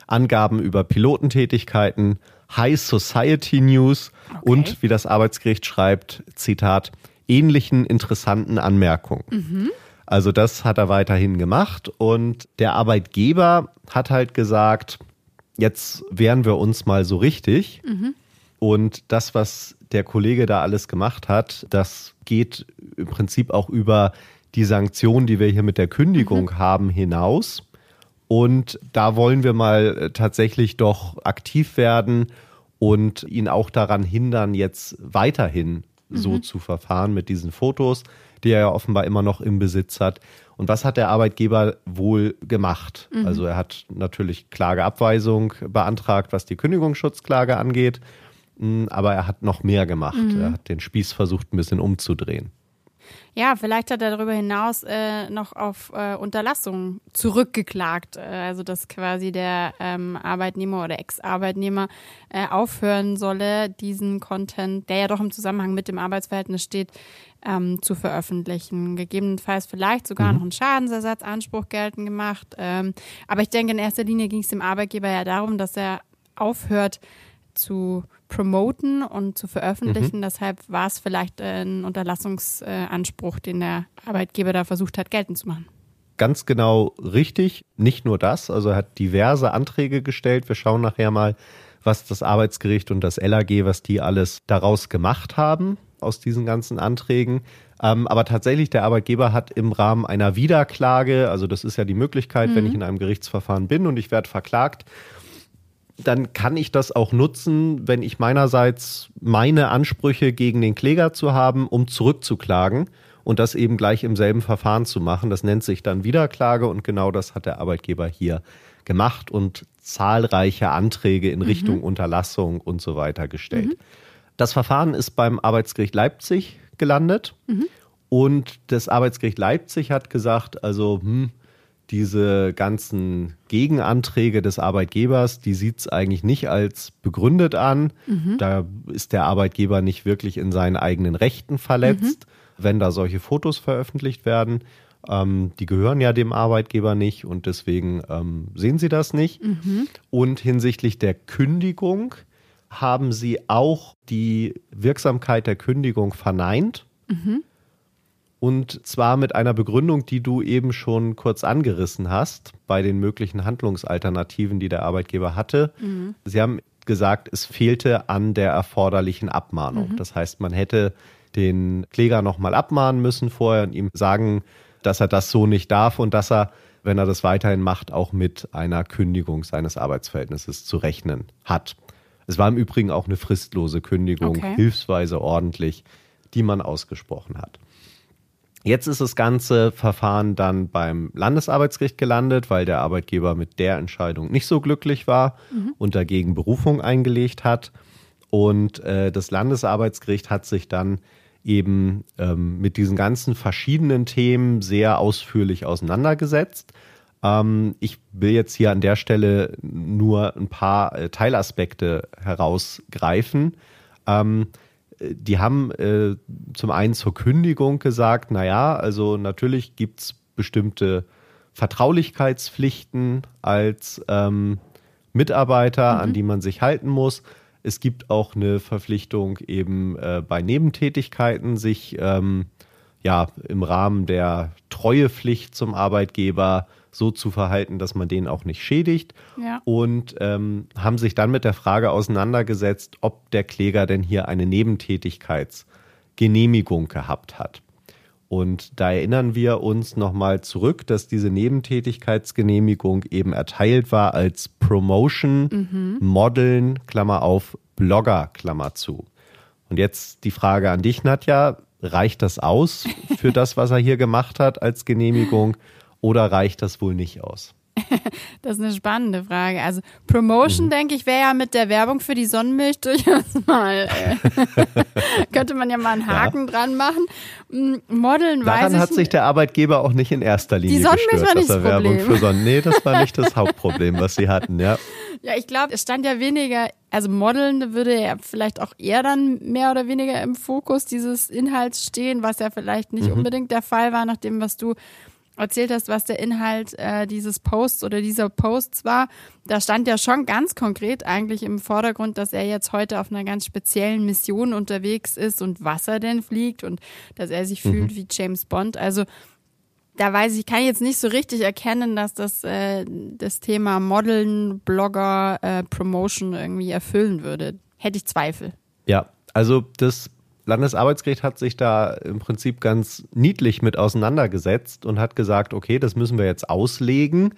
Angaben über Pilotentätigkeiten, High Society News okay. und, wie das Arbeitsgericht schreibt, Zitat, ähnlichen interessanten Anmerkungen. Mhm. Also das hat er weiterhin gemacht und der Arbeitgeber hat halt gesagt, jetzt wehren wir uns mal so richtig. Mhm. Und das, was der Kollege da alles gemacht hat, das geht im Prinzip auch über die Sanktionen, die wir hier mit der Kündigung mhm. haben, hinaus. Und da wollen wir mal tatsächlich doch aktiv werden und ihn auch daran hindern, jetzt weiterhin so mhm. zu verfahren mit diesen Fotos, die er ja offenbar immer noch im Besitz hat. Und was hat der Arbeitgeber wohl gemacht? Mhm. Also er hat natürlich Klageabweisung beantragt, was die Kündigungsschutzklage angeht, hm, aber er hat noch mehr gemacht. Mhm. Er hat den Spieß versucht, ein bisschen umzudrehen. Ja, vielleicht hat er darüber hinaus äh, noch auf äh, Unterlassung zurückgeklagt. Äh, also, dass quasi der ähm, Arbeitnehmer oder Ex-Arbeitnehmer äh, aufhören solle, diesen Content, der ja doch im Zusammenhang mit dem Arbeitsverhältnis steht, ähm, zu veröffentlichen. Gegebenenfalls vielleicht sogar mhm. noch einen Schadensersatzanspruch geltend gemacht. Ähm, aber ich denke, in erster Linie ging es dem Arbeitgeber ja darum, dass er aufhört zu promoten und zu veröffentlichen. Mhm. Deshalb war es vielleicht ein Unterlassungsanspruch, den der Arbeitgeber da versucht hat, geltend zu machen. Ganz genau richtig. Nicht nur das. Also er hat diverse Anträge gestellt. Wir schauen nachher mal, was das Arbeitsgericht und das LAG, was die alles daraus gemacht haben aus diesen ganzen Anträgen. Ähm, aber tatsächlich, der Arbeitgeber hat im Rahmen einer Wiederklage, also das ist ja die Möglichkeit, mhm. wenn ich in einem Gerichtsverfahren bin und ich werde verklagt, dann kann ich das auch nutzen, wenn ich meinerseits meine Ansprüche gegen den Kläger zu haben, um zurückzuklagen und das eben gleich im selben Verfahren zu machen. Das nennt sich dann Wiederklage und genau das hat der Arbeitgeber hier gemacht und zahlreiche Anträge in mhm. Richtung Unterlassung und so weiter gestellt. Mhm. Das Verfahren ist beim Arbeitsgericht Leipzig gelandet mhm. und das Arbeitsgericht Leipzig hat gesagt, also hm, diese ganzen Gegenanträge des Arbeitgebers, die sieht es eigentlich nicht als begründet an. Mhm. Da ist der Arbeitgeber nicht wirklich in seinen eigenen Rechten verletzt, mhm. wenn da solche Fotos veröffentlicht werden. Ähm, die gehören ja dem Arbeitgeber nicht und deswegen ähm, sehen sie das nicht. Mhm. Und hinsichtlich der Kündigung haben sie auch die Wirksamkeit der Kündigung verneint. Und zwar mit einer Begründung, die du eben schon kurz angerissen hast, bei den möglichen Handlungsalternativen, die der Arbeitgeber hatte. Mhm. Sie haben gesagt, es fehlte an der erforderlichen Abmahnung. Mhm. Das heißt, man hätte den Kläger nochmal abmahnen müssen vorher und ihm sagen, dass er das so nicht darf und dass er, wenn er das weiterhin macht, auch mit einer Kündigung seines Arbeitsverhältnisses zu rechnen hat. Es war im Übrigen auch eine fristlose Kündigung, okay. hilfsweise ordentlich, die man ausgesprochen hat. Jetzt ist das ganze Verfahren dann beim Landesarbeitsgericht gelandet, weil der Arbeitgeber mit der Entscheidung nicht so glücklich war mhm. und dagegen Berufung eingelegt hat. Und äh, das Landesarbeitsgericht hat sich dann eben ähm, mit diesen ganzen verschiedenen Themen sehr ausführlich auseinandergesetzt. Ähm, ich will jetzt hier an der Stelle nur ein paar äh, Teilaspekte herausgreifen. Ähm, die haben äh, zum einen zur Kündigung gesagt, naja, also natürlich gibt es bestimmte Vertraulichkeitspflichten als ähm, Mitarbeiter, mhm. an die man sich halten muss. Es gibt auch eine Verpflichtung eben äh, bei Nebentätigkeiten, sich ähm, ja im Rahmen der Treuepflicht zum Arbeitgeber so zu verhalten, dass man den auch nicht schädigt. Ja. Und ähm, haben sich dann mit der Frage auseinandergesetzt, ob der Kläger denn hier eine Nebentätigkeitsgenehmigung gehabt hat. Und da erinnern wir uns nochmal zurück, dass diese Nebentätigkeitsgenehmigung eben erteilt war als Promotion, mhm. Modeln, Klammer auf, Blogger, Klammer zu. Und jetzt die Frage an dich, Nadja. Reicht das aus für das, was er hier gemacht hat als Genehmigung? Oder reicht das wohl nicht aus? [laughs] das ist eine spannende Frage. Also Promotion, mhm. denke ich, wäre ja mit der Werbung für die Sonnenmilch [laughs] durchaus mal, äh, [laughs] könnte man ja mal einen Haken ja. dran machen. Mm, Modeln Daran weiß ich hat sich der Arbeitgeber auch nicht in erster Linie die Sonnenmilch gestört, war nicht dass das Problem. Werbung für Sonnen. Nee, das war nicht das Hauptproblem, was sie hatten, ja. Ja, ich glaube, es stand ja weniger, also Modeln würde ja vielleicht auch eher dann mehr oder weniger im Fokus dieses Inhalts stehen, was ja vielleicht nicht mhm. unbedingt der Fall war, nach dem, was du erzählt hast, was der Inhalt äh, dieses Posts oder dieser Posts war, da stand ja schon ganz konkret eigentlich im Vordergrund, dass er jetzt heute auf einer ganz speziellen Mission unterwegs ist und was er denn fliegt und dass er sich mhm. fühlt wie James Bond. Also da weiß ich, kann ich jetzt nicht so richtig erkennen, dass das äh, das Thema Modeln, Blogger, äh, Promotion irgendwie erfüllen würde. Hätte ich Zweifel. Ja, also das Landesarbeitsgericht hat sich da im Prinzip ganz niedlich mit auseinandergesetzt und hat gesagt, okay, das müssen wir jetzt auslegen,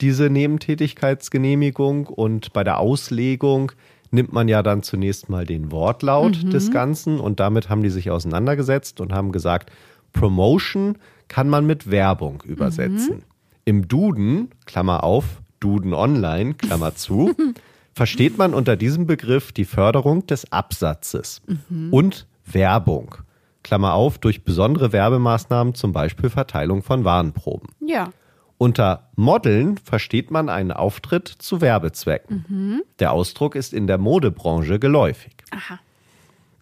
diese Nebentätigkeitsgenehmigung. Und bei der Auslegung nimmt man ja dann zunächst mal den Wortlaut mhm. des Ganzen und damit haben die sich auseinandergesetzt und haben gesagt, Promotion kann man mit Werbung übersetzen. Mhm. Im Duden, Klammer auf, Duden Online, Klammer zu, [laughs] versteht man unter diesem Begriff die Förderung des Absatzes mhm. und Werbung. Klammer auf, durch besondere Werbemaßnahmen, zum Beispiel Verteilung von Warenproben. Ja. Unter Modeln versteht man einen Auftritt zu Werbezwecken. Mhm. Der Ausdruck ist in der Modebranche geläufig. Aha.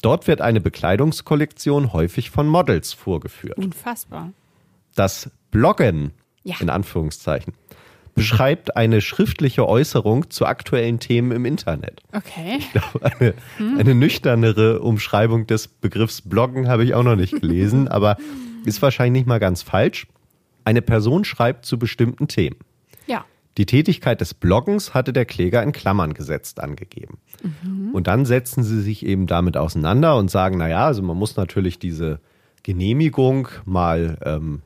Dort wird eine Bekleidungskollektion häufig von Models vorgeführt. Unfassbar. Das Bloggen, ja. in Anführungszeichen, beschreibt eine schriftliche Äußerung zu aktuellen Themen im Internet. Okay. Ich glaube, eine, hm. eine nüchternere Umschreibung des Begriffs Bloggen habe ich auch noch nicht gelesen, [laughs] aber ist wahrscheinlich nicht mal ganz falsch. Eine Person schreibt zu bestimmten Themen. Ja. Die Tätigkeit des Bloggens hatte der Kläger in Klammern gesetzt angegeben. Mhm. Und dann setzen sie sich eben damit auseinander und sagen, naja, also man muss natürlich diese Genehmigung mal ähm,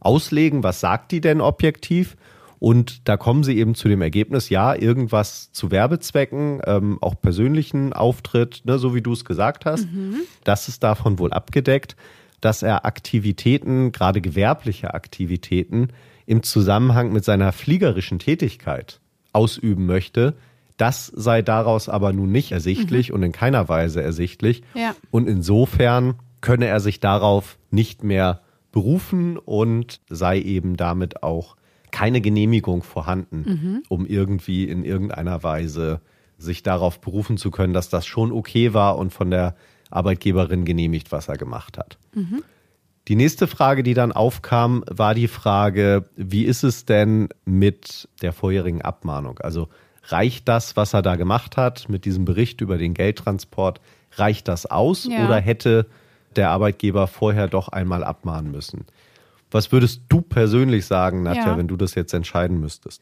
auslegen, was sagt die denn objektiv? Und da kommen sie eben zu dem Ergebnis, ja, irgendwas zu Werbezwecken, ähm, auch persönlichen Auftritt, ne, so wie du es gesagt hast, mhm. das ist davon wohl abgedeckt, dass er Aktivitäten, gerade gewerbliche Aktivitäten, im Zusammenhang mit seiner fliegerischen Tätigkeit ausüben möchte. Das sei daraus aber nun nicht ersichtlich mhm. und in keiner Weise ersichtlich. Ja. Und insofern könne er sich darauf nicht mehr berufen und sei eben damit auch keine Genehmigung vorhanden, mhm. um irgendwie in irgendeiner Weise sich darauf berufen zu können, dass das schon okay war und von der Arbeitgeberin genehmigt, was er gemacht hat. Mhm. Die nächste Frage, die dann aufkam, war die Frage, wie ist es denn mit der vorherigen Abmahnung? Also reicht das, was er da gemacht hat mit diesem Bericht über den Geldtransport, reicht das aus ja. oder hätte der Arbeitgeber vorher doch einmal abmahnen müssen? Was würdest du persönlich sagen, Nadja, ja. wenn du das jetzt entscheiden müsstest?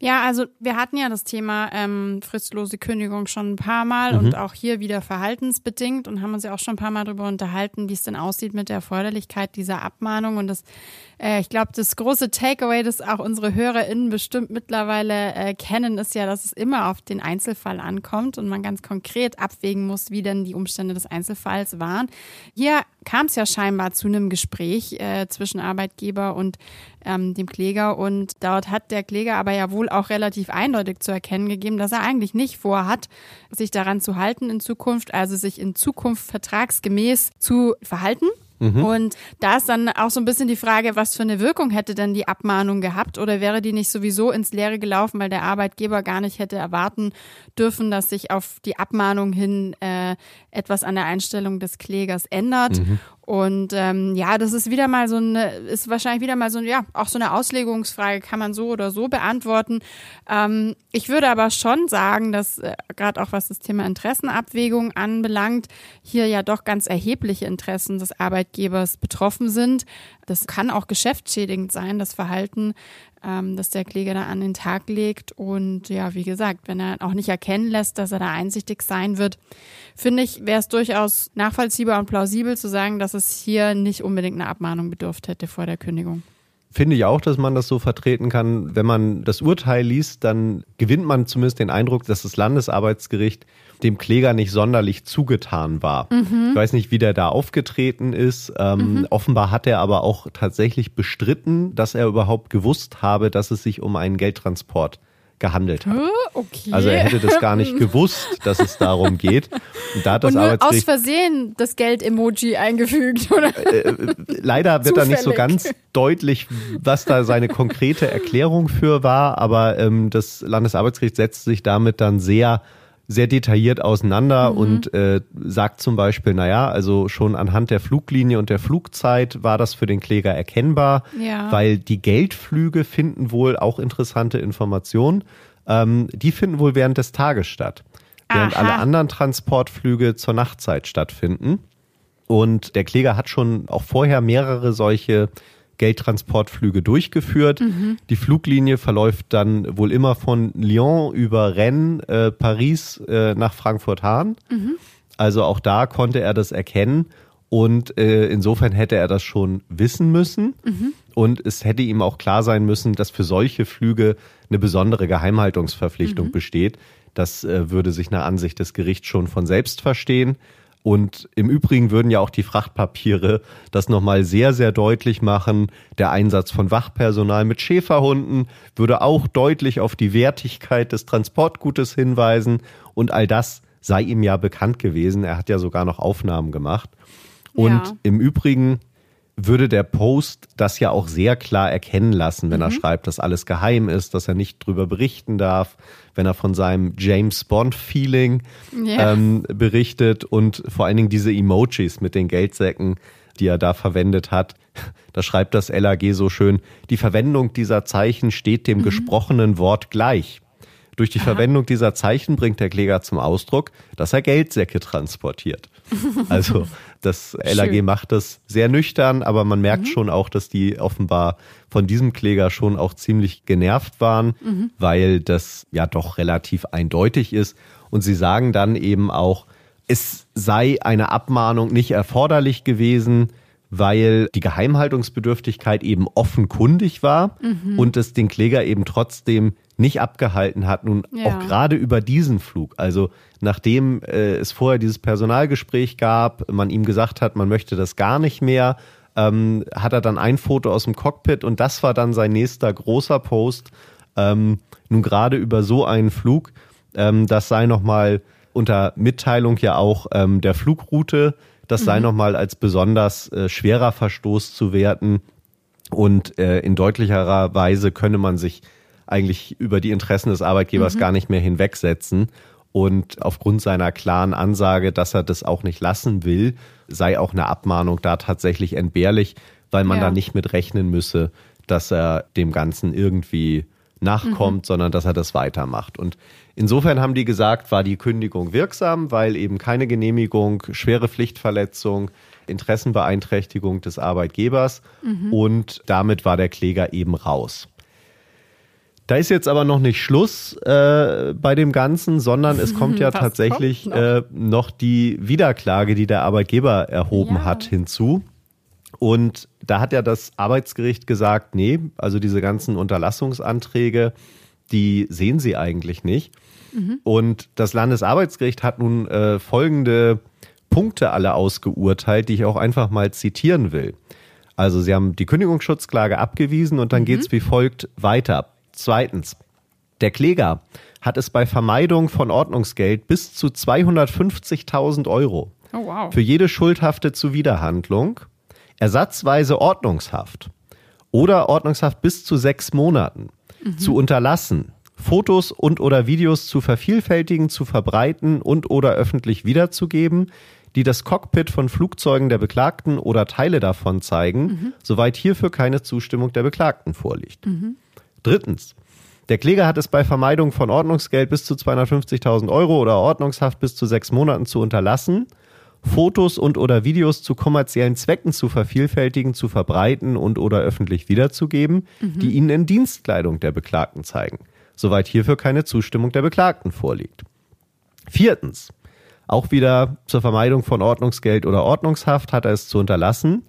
Ja, also wir hatten ja das Thema ähm, fristlose Kündigung schon ein paar Mal mhm. und auch hier wieder verhaltensbedingt und haben uns ja auch schon ein paar Mal darüber unterhalten, wie es denn aussieht mit der Erforderlichkeit dieser Abmahnung. Und das, äh, ich glaube, das große Takeaway, das auch unsere HörerInnen bestimmt mittlerweile äh, kennen, ist ja, dass es immer auf den Einzelfall ankommt und man ganz konkret abwägen muss, wie denn die Umstände des Einzelfalls waren. Hier kam es ja scheinbar zu einem Gespräch äh, zwischen Arbeitgeber und ähm, dem Kläger. Und dort hat der Kläger aber ja wohl auch relativ eindeutig zu erkennen gegeben, dass er eigentlich nicht vorhat, sich daran zu halten in Zukunft, also sich in Zukunft vertragsgemäß zu verhalten. Mhm. Und da ist dann auch so ein bisschen die Frage, was für eine Wirkung hätte denn die Abmahnung gehabt oder wäre die nicht sowieso ins Leere gelaufen, weil der Arbeitgeber gar nicht hätte erwarten dürfen, dass sich auf die Abmahnung hin äh, etwas an der Einstellung des Klägers ändert. Mhm. Und ähm, ja, das ist wieder mal so eine, ist wahrscheinlich wieder mal so, ja, auch so eine Auslegungsfrage, kann man so oder so beantworten. Ähm, ich würde aber schon sagen, dass äh, gerade auch was das Thema Interessenabwägung anbelangt, hier ja doch ganz erhebliche Interessen des Arbeitgebers betroffen sind. Das kann auch geschäftsschädigend sein, das Verhalten ähm, das der Kläger da an den Tag legt. Und ja, wie gesagt, wenn er auch nicht erkennen lässt, dass er da einsichtig sein wird, finde ich, wäre es durchaus nachvollziehbar und plausibel zu sagen, dass es hier nicht unbedingt eine Abmahnung bedurft hätte vor der Kündigung finde ich auch, dass man das so vertreten kann. Wenn man das Urteil liest, dann gewinnt man zumindest den Eindruck, dass das Landesarbeitsgericht dem Kläger nicht sonderlich zugetan war. Mhm. Ich weiß nicht, wie der da aufgetreten ist. Ähm, mhm. Offenbar hat er aber auch tatsächlich bestritten, dass er überhaupt gewusst habe, dass es sich um einen Geldtransport gehandelt hat. Okay. Also er hätte das gar nicht [laughs] gewusst, dass es darum geht. Und, da hat das Und aus Versehen das Geld-Emoji eingefügt, [laughs] oder? Äh, äh leider wird da nicht so ganz deutlich, was da seine konkrete Erklärung für war, aber ähm, das Landesarbeitsgericht setzt sich damit dann sehr sehr detailliert auseinander mhm. und äh, sagt zum Beispiel, naja, also schon anhand der Fluglinie und der Flugzeit war das für den Kläger erkennbar, ja. weil die Geldflüge finden wohl auch interessante Informationen. Ähm, die finden wohl während des Tages statt, während Aha. alle anderen Transportflüge zur Nachtzeit stattfinden. Und der Kläger hat schon auch vorher mehrere solche Geldtransportflüge durchgeführt. Mhm. Die Fluglinie verläuft dann wohl immer von Lyon über Rennes, äh, Paris äh, nach Frankfurt-Hahn. Mhm. Also auch da konnte er das erkennen und äh, insofern hätte er das schon wissen müssen. Mhm. Und es hätte ihm auch klar sein müssen, dass für solche Flüge eine besondere Geheimhaltungsverpflichtung mhm. besteht. Das äh, würde sich nach Ansicht des Gerichts schon von selbst verstehen. Und im Übrigen würden ja auch die Frachtpapiere das nochmal sehr, sehr deutlich machen. Der Einsatz von Wachpersonal mit Schäferhunden würde auch deutlich auf die Wertigkeit des Transportgutes hinweisen. Und all das sei ihm ja bekannt gewesen. Er hat ja sogar noch Aufnahmen gemacht. Und ja. im Übrigen würde der Post das ja auch sehr klar erkennen lassen, wenn mhm. er schreibt, dass alles geheim ist, dass er nicht drüber berichten darf, wenn er von seinem James Bond-Feeling yeah. ähm, berichtet und vor allen Dingen diese Emojis mit den Geldsäcken, die er da verwendet hat. Da schreibt das LAG so schön, die Verwendung dieser Zeichen steht dem mhm. gesprochenen Wort gleich. Durch die Aha. Verwendung dieser Zeichen bringt der Kläger zum Ausdruck, dass er Geldsäcke transportiert. [laughs] Also das LAG macht das sehr nüchtern, aber man merkt mhm. schon auch, dass die offenbar von diesem Kläger schon auch ziemlich genervt waren, mhm. weil das ja doch relativ eindeutig ist. Und sie sagen dann eben auch, es sei eine Abmahnung nicht erforderlich gewesen, weil die Geheimhaltungsbedürftigkeit eben offenkundig war mhm. und es den Kläger eben trotzdem nicht abgehalten hat, nun ja. auch gerade über diesen Flug. Also nachdem äh, es vorher dieses Personalgespräch gab, man ihm gesagt hat, man möchte das gar nicht mehr, ähm, hat er dann ein Foto aus dem Cockpit und das war dann sein nächster großer Post. Ähm, nun gerade über so einen Flug, ähm, das sei nochmal unter Mitteilung ja auch ähm, der Flugroute, das sei mhm. nochmal als besonders äh, schwerer Verstoß zu werten. Und äh, in deutlicherer Weise könne man sich eigentlich über die Interessen des Arbeitgebers mhm. gar nicht mehr hinwegsetzen. Und aufgrund seiner klaren Ansage, dass er das auch nicht lassen will, sei auch eine Abmahnung da tatsächlich entbehrlich, weil man ja. da nicht mit rechnen müsse, dass er dem Ganzen irgendwie nachkommt, mhm. sondern dass er das weitermacht. Und insofern haben die gesagt, war die Kündigung wirksam, weil eben keine Genehmigung, schwere Pflichtverletzung, Interessenbeeinträchtigung des Arbeitgebers mhm. und damit war der Kläger eben raus. Da ist jetzt aber noch nicht Schluss äh, bei dem Ganzen, sondern es kommt [laughs] ja tatsächlich kommt noch? Äh, noch? die Wiederklage, die der Arbeitgeber erhoben ja. hat, hinzu. Und da hat ja das Arbeitsgericht gesagt, nee, also diese ganzen Unterlassungsanträge, die sehen sie eigentlich nicht. Mhm. Und das Landesarbeitsgericht hat nun äh, folgende Punkte alle ausgeurteilt, die ich auch einfach mal zitieren will. Also sie haben die Kündigungsschutzklage abgewiesen und dann mhm. geht es wie folgt weiter. Zweitens, der Kläger hat es bei Vermeidung von Ordnungsgeld bis zu 250.000 Euro oh, wow. für jede schuldhafte Zuwiderhandlung, ersatzweise Ordnungshaft oder Ordnungshaft bis zu sechs Monaten mhm. zu unterlassen, Fotos und oder Videos zu vervielfältigen, zu verbreiten und oder öffentlich wiederzugeben, die das Cockpit von Flugzeugen der Beklagten oder Teile davon zeigen, mhm. soweit hierfür keine Zustimmung der Beklagten vorliegt. Mhm. Drittens. Der Kläger hat es bei Vermeidung von Ordnungsgeld bis zu 250.000 Euro oder Ordnungshaft bis zu sechs Monaten zu unterlassen, Fotos und oder Videos zu kommerziellen Zwecken zu vervielfältigen, zu verbreiten und oder öffentlich wiederzugeben, mhm. die ihnen in Dienstkleidung der Beklagten zeigen, soweit hierfür keine Zustimmung der Beklagten vorliegt. Viertens. Auch wieder zur Vermeidung von Ordnungsgeld oder Ordnungshaft hat er es zu unterlassen,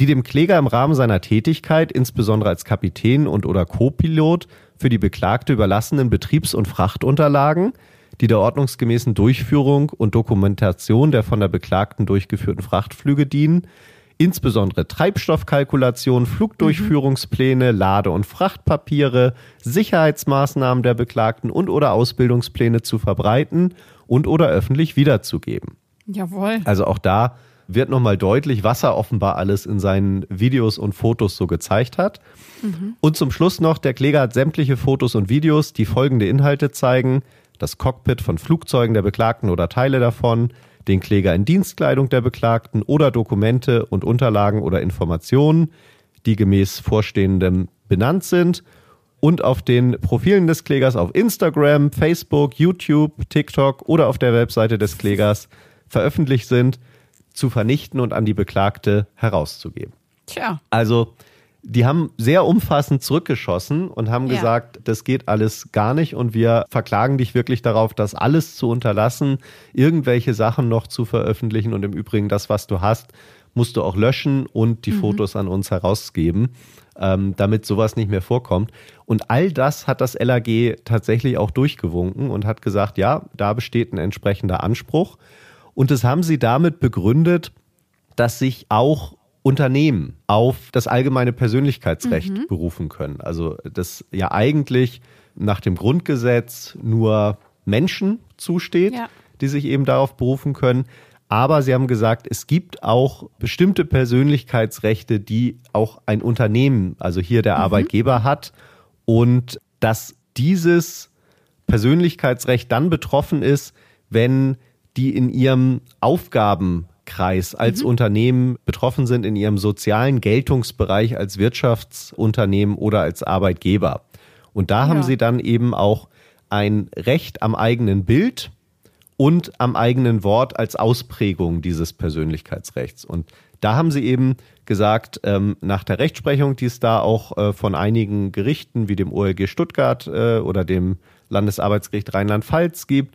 die dem Kläger im Rahmen seiner Tätigkeit, insbesondere als Kapitän und oder Co-Pilot, für die Beklagte überlassenen Betriebs- und Frachtunterlagen, die der ordnungsgemäßen Durchführung und Dokumentation der von der Beklagten durchgeführten Frachtflüge dienen, insbesondere Treibstoffkalkulation, Flugdurchführungspläne, Lade- und Frachtpapiere, Sicherheitsmaßnahmen der Beklagten und oder Ausbildungspläne zu verbreiten und oder öffentlich wiederzugeben. Jawohl. Also auch da wird nochmal deutlich, was er offenbar alles in seinen Videos und Fotos so gezeigt hat. Mhm. Und zum Schluss noch, der Kläger hat sämtliche Fotos und Videos, die folgende Inhalte zeigen. Das Cockpit von Flugzeugen der Beklagten oder Teile davon, den Kläger in Dienstkleidung der Beklagten oder Dokumente und Unterlagen oder Informationen, die gemäß Vorstehendem benannt sind und auf den Profilen des Klägers auf Instagram, Facebook, YouTube, TikTok oder auf der Webseite des Klägers veröffentlicht sind zu vernichten und an die Beklagte herauszugeben. Tja. Also die haben sehr umfassend zurückgeschossen und haben Ja. gesagt, das geht alles gar nicht und wir verklagen dich wirklich darauf, das alles zu unterlassen, irgendwelche Sachen noch zu veröffentlichen und im Übrigen das, was du hast, musst du auch löschen und die Fotos an uns herausgeben, ähm, damit sowas nicht mehr vorkommt. Und all das hat das LAG tatsächlich auch durchgewunken und hat gesagt, ja, da besteht ein entsprechender Anspruch. Und das haben sie damit begründet, dass sich auch Unternehmen auf das allgemeine Persönlichkeitsrecht berufen können. Also das ja eigentlich nach dem Grundgesetz nur Menschen zusteht, Ja. die sich eben darauf berufen können. Aber sie haben gesagt, es gibt auch bestimmte Persönlichkeitsrechte, die auch ein Unternehmen, also hier der Arbeitgeber hat. Und dass dieses Persönlichkeitsrecht dann betroffen ist, wenn die in ihrem Aufgabenkreis als Unternehmen betroffen sind, in ihrem sozialen Geltungsbereich als Wirtschaftsunternehmen oder als Arbeitgeber. Und da haben Ja. sie dann eben auch ein Recht am eigenen Bild und am eigenen Wort als Ausprägung dieses Persönlichkeitsrechts. Und da haben sie eben gesagt, ähm, nach der Rechtsprechung, die es da auch äh, von einigen Gerichten wie dem OLG Stuttgart äh, oder dem Landesarbeitsgericht Rheinland-Pfalz gibt,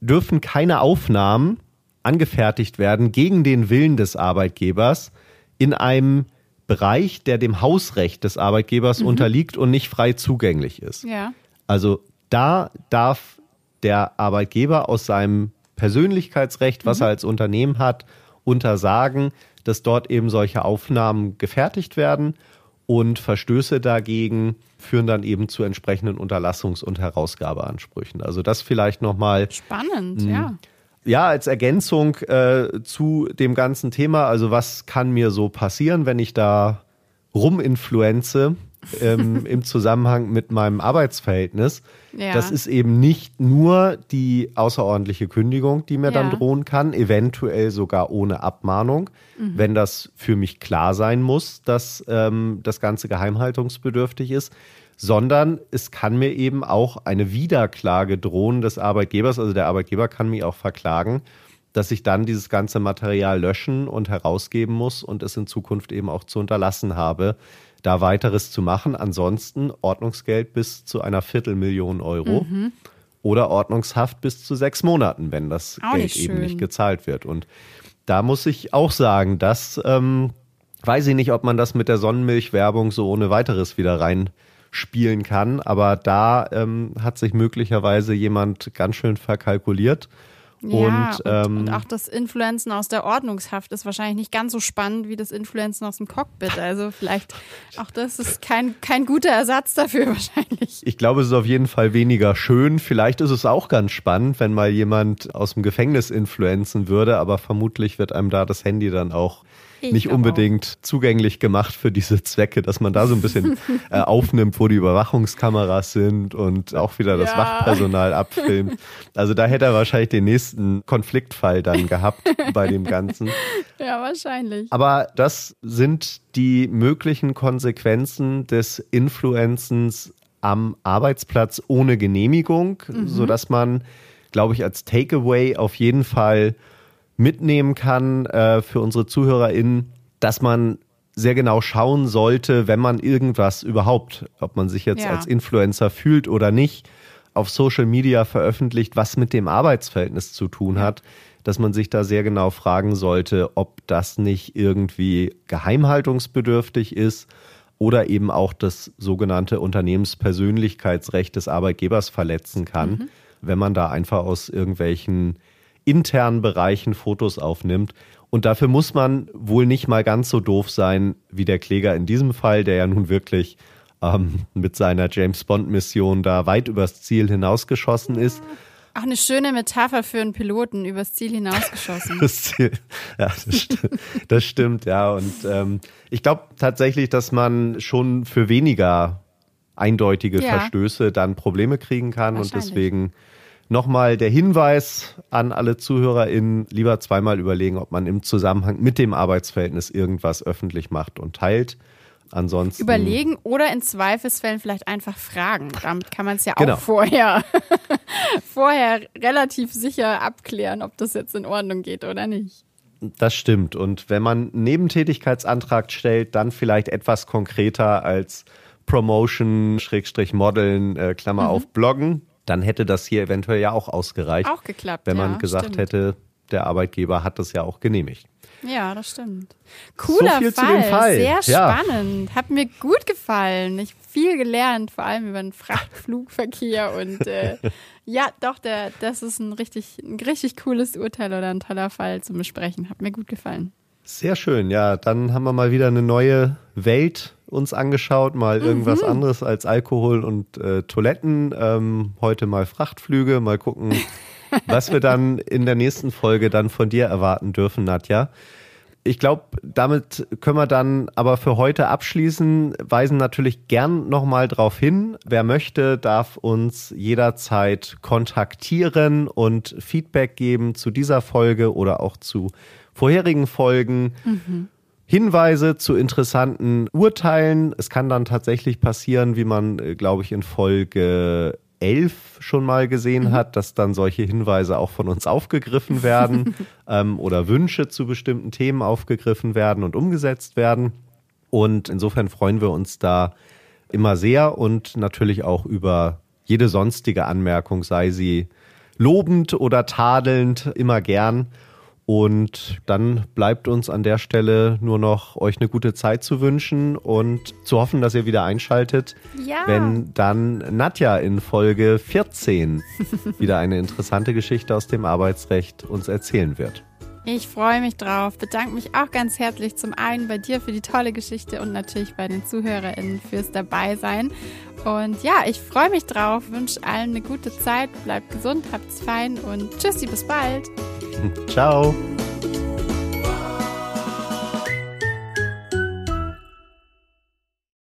dürfen keine Aufnahmen angefertigt werden gegen den Willen des Arbeitgebers in einem Bereich, der dem Hausrecht des Arbeitgebers unterliegt und nicht frei zugänglich ist. Ja. Also da darf der Arbeitgeber aus seinem Persönlichkeitsrecht, was er als Unternehmen hat, untersagen, dass dort eben solche Aufnahmen gefertigt werden und Verstöße dagegen führen dann eben zu entsprechenden Unterlassungs- und Herausgabeansprüchen. Also das vielleicht nochmal Spannend, ja. ja, als Ergänzung äh, zu dem ganzen Thema, also was kann mir so passieren, wenn ich da ruminfluenze ähm, [laughs] im Zusammenhang mit meinem Arbeitsverhältnis? Ja. Das ist eben nicht nur die außerordentliche Kündigung, die mir dann Ja. drohen kann, eventuell sogar ohne Abmahnung, Mhm. wenn das für mich klar sein muss, dass ähm, das Ganze geheimhaltungsbedürftig ist, sondern es kann mir eben auch eine Wiederklage drohen des Arbeitgebers. Also der Arbeitgeber kann mich auch verklagen, dass ich dann dieses ganze Material löschen und herausgeben muss und es in Zukunft eben auch zu unterlassen habe, da weiteres zu machen. Ansonsten Ordnungsgeld bis zu einer Viertelmillion Euro oder Ordnungshaft bis zu sechs Monaten, wenn das Auch Geld nicht eben nicht gezahlt wird. Und da muss ich auch sagen, dass ähm, weiß ich nicht, ob man das mit der Sonnenmilchwerbung so ohne weiteres wieder reinspielen kann, aber da ähm, hat sich möglicherweise jemand ganz schön verkalkuliert. Ja, und, ähm, und auch das Influenzen aus der Ordnungshaft ist wahrscheinlich nicht ganz so spannend wie das Influenzen aus dem Cockpit. Also vielleicht auch das ist kein, kein guter Ersatz dafür [laughs] wahrscheinlich. Ich glaube, es ist auf jeden Fall weniger schön. Vielleicht ist es auch ganz spannend, wenn mal jemand aus dem Gefängnis influenzen würde, aber vermutlich wird einem da das Handy dann auch Ich nicht unbedingt zugänglich gemacht für diese Zwecke, dass man da so ein bisschen [laughs] äh, aufnimmt, wo die Überwachungskameras sind und auch wieder das Ja. Wachpersonal abfilmt. Also da hätte er wahrscheinlich den nächsten Konfliktfall dann gehabt [laughs] bei dem Ganzen. Ja, wahrscheinlich. Aber das sind die möglichen Konsequenzen des Influenzens am Arbeitsplatz ohne Genehmigung, sodass man, glaube ich, als Takeaway auf jeden Fall mitnehmen kann äh, für unsere ZuhörerInnen, dass man sehr genau schauen sollte, wenn man irgendwas überhaupt, ob man sich jetzt Ja. als Influencer fühlt oder nicht, auf Social Media veröffentlicht, was mit dem Arbeitsverhältnis zu tun hat, dass man sich da sehr genau fragen sollte, ob das nicht irgendwie geheimhaltungsbedürftig ist oder eben auch das sogenannte Unternehmenspersönlichkeitsrecht des Arbeitgebers verletzen kann, wenn man da einfach aus irgendwelchen internen Bereichen Fotos aufnimmt. Und dafür muss man wohl nicht mal ganz so doof sein wie der Kläger in diesem Fall, der ja nun wirklich ähm, mit seiner James Bond-Mission da weit übers Ziel hinausgeschossen ist. Auch eine schöne Metapher für einen Piloten übers Ziel hinausgeschossen. [laughs] Das Ziel. Ja, das, sti das stimmt, ja. Und ähm, ich glaube tatsächlich, dass man schon für weniger eindeutige Ja. Verstöße dann Probleme kriegen kann. Und deswegen nochmal der Hinweis an alle ZuhörerInnen, lieber zweimal überlegen, ob man im Zusammenhang mit dem Arbeitsverhältnis irgendwas öffentlich macht und teilt. Ansonsten. Überlegen oder in Zweifelsfällen vielleicht einfach fragen. Damit kann man es ja auch Genau. vorher, [laughs] vorher relativ sicher abklären, ob das jetzt in Ordnung geht oder nicht. Das stimmt. Und wenn man einen Nebentätigkeitsantrag stellt, dann vielleicht etwas konkreter als Promotion, Schrägstrich Modeln, äh, Klammer mhm. auf Bloggen, dann hätte das hier eventuell ja auch ausgereicht. Auch geklappt. Wenn man ja, gesagt stimmt. hätte, der Arbeitgeber hat das ja auch genehmigt. Ja, das stimmt. Cooler so Fall. Fall. Sehr ja. spannend. Hat mir gut gefallen. Ich viel gelernt, vor allem über den Frachtflugverkehr [laughs] und äh, ja, doch, der, das ist ein richtig, ein richtig cooles Urteil oder ein toller Fall zum Besprechen. Hat mir gut gefallen. Sehr schön, ja. Dann haben wir mal wieder eine neue Welt uns angeschaut, mal irgendwas mhm. anderes als Alkohol und äh, Toiletten. Ähm, heute mal Frachtflüge, mal gucken, [laughs] was wir dann in der nächsten Folge dann von dir erwarten dürfen, Nadja. Ich glaube, damit können wir dann aber für heute abschließen, weisen natürlich gern nochmal darauf hin. Wer möchte, darf uns jederzeit kontaktieren und Feedback geben zu dieser Folge oder auch zu vorherigen Folgen. Mhm. Hinweise zu interessanten Urteilen. Es kann dann tatsächlich passieren, wie man, äh, glaube ich, in Folge 11 schon mal gesehen mhm. hat, dass dann solche Hinweise auch von uns aufgegriffen werden [laughs] ähm, oder Wünsche zu bestimmten Themen aufgegriffen werden und umgesetzt werden. Und insofern freuen wir uns da immer sehr und natürlich auch über jede sonstige Anmerkung, sei sie lobend oder tadelnd, immer gern. Und dann bleibt uns an der Stelle nur noch euch eine gute Zeit zu wünschen und zu hoffen, dass ihr wieder einschaltet, ja. wenn dann Nadja in Folge 14 [laughs] wieder eine interessante Geschichte aus dem Arbeitsrecht uns erzählen wird. Ich freue mich drauf, bedanke mich auch ganz herzlich zum einen bei dir für die tolle Geschichte und natürlich bei den ZuhörerInnen fürs Dabeisein. Und ja, ich freue mich drauf, wünsche allen eine gute Zeit, bleibt gesund, habt's fein und tschüssi, bis bald. [laughs] Ciao.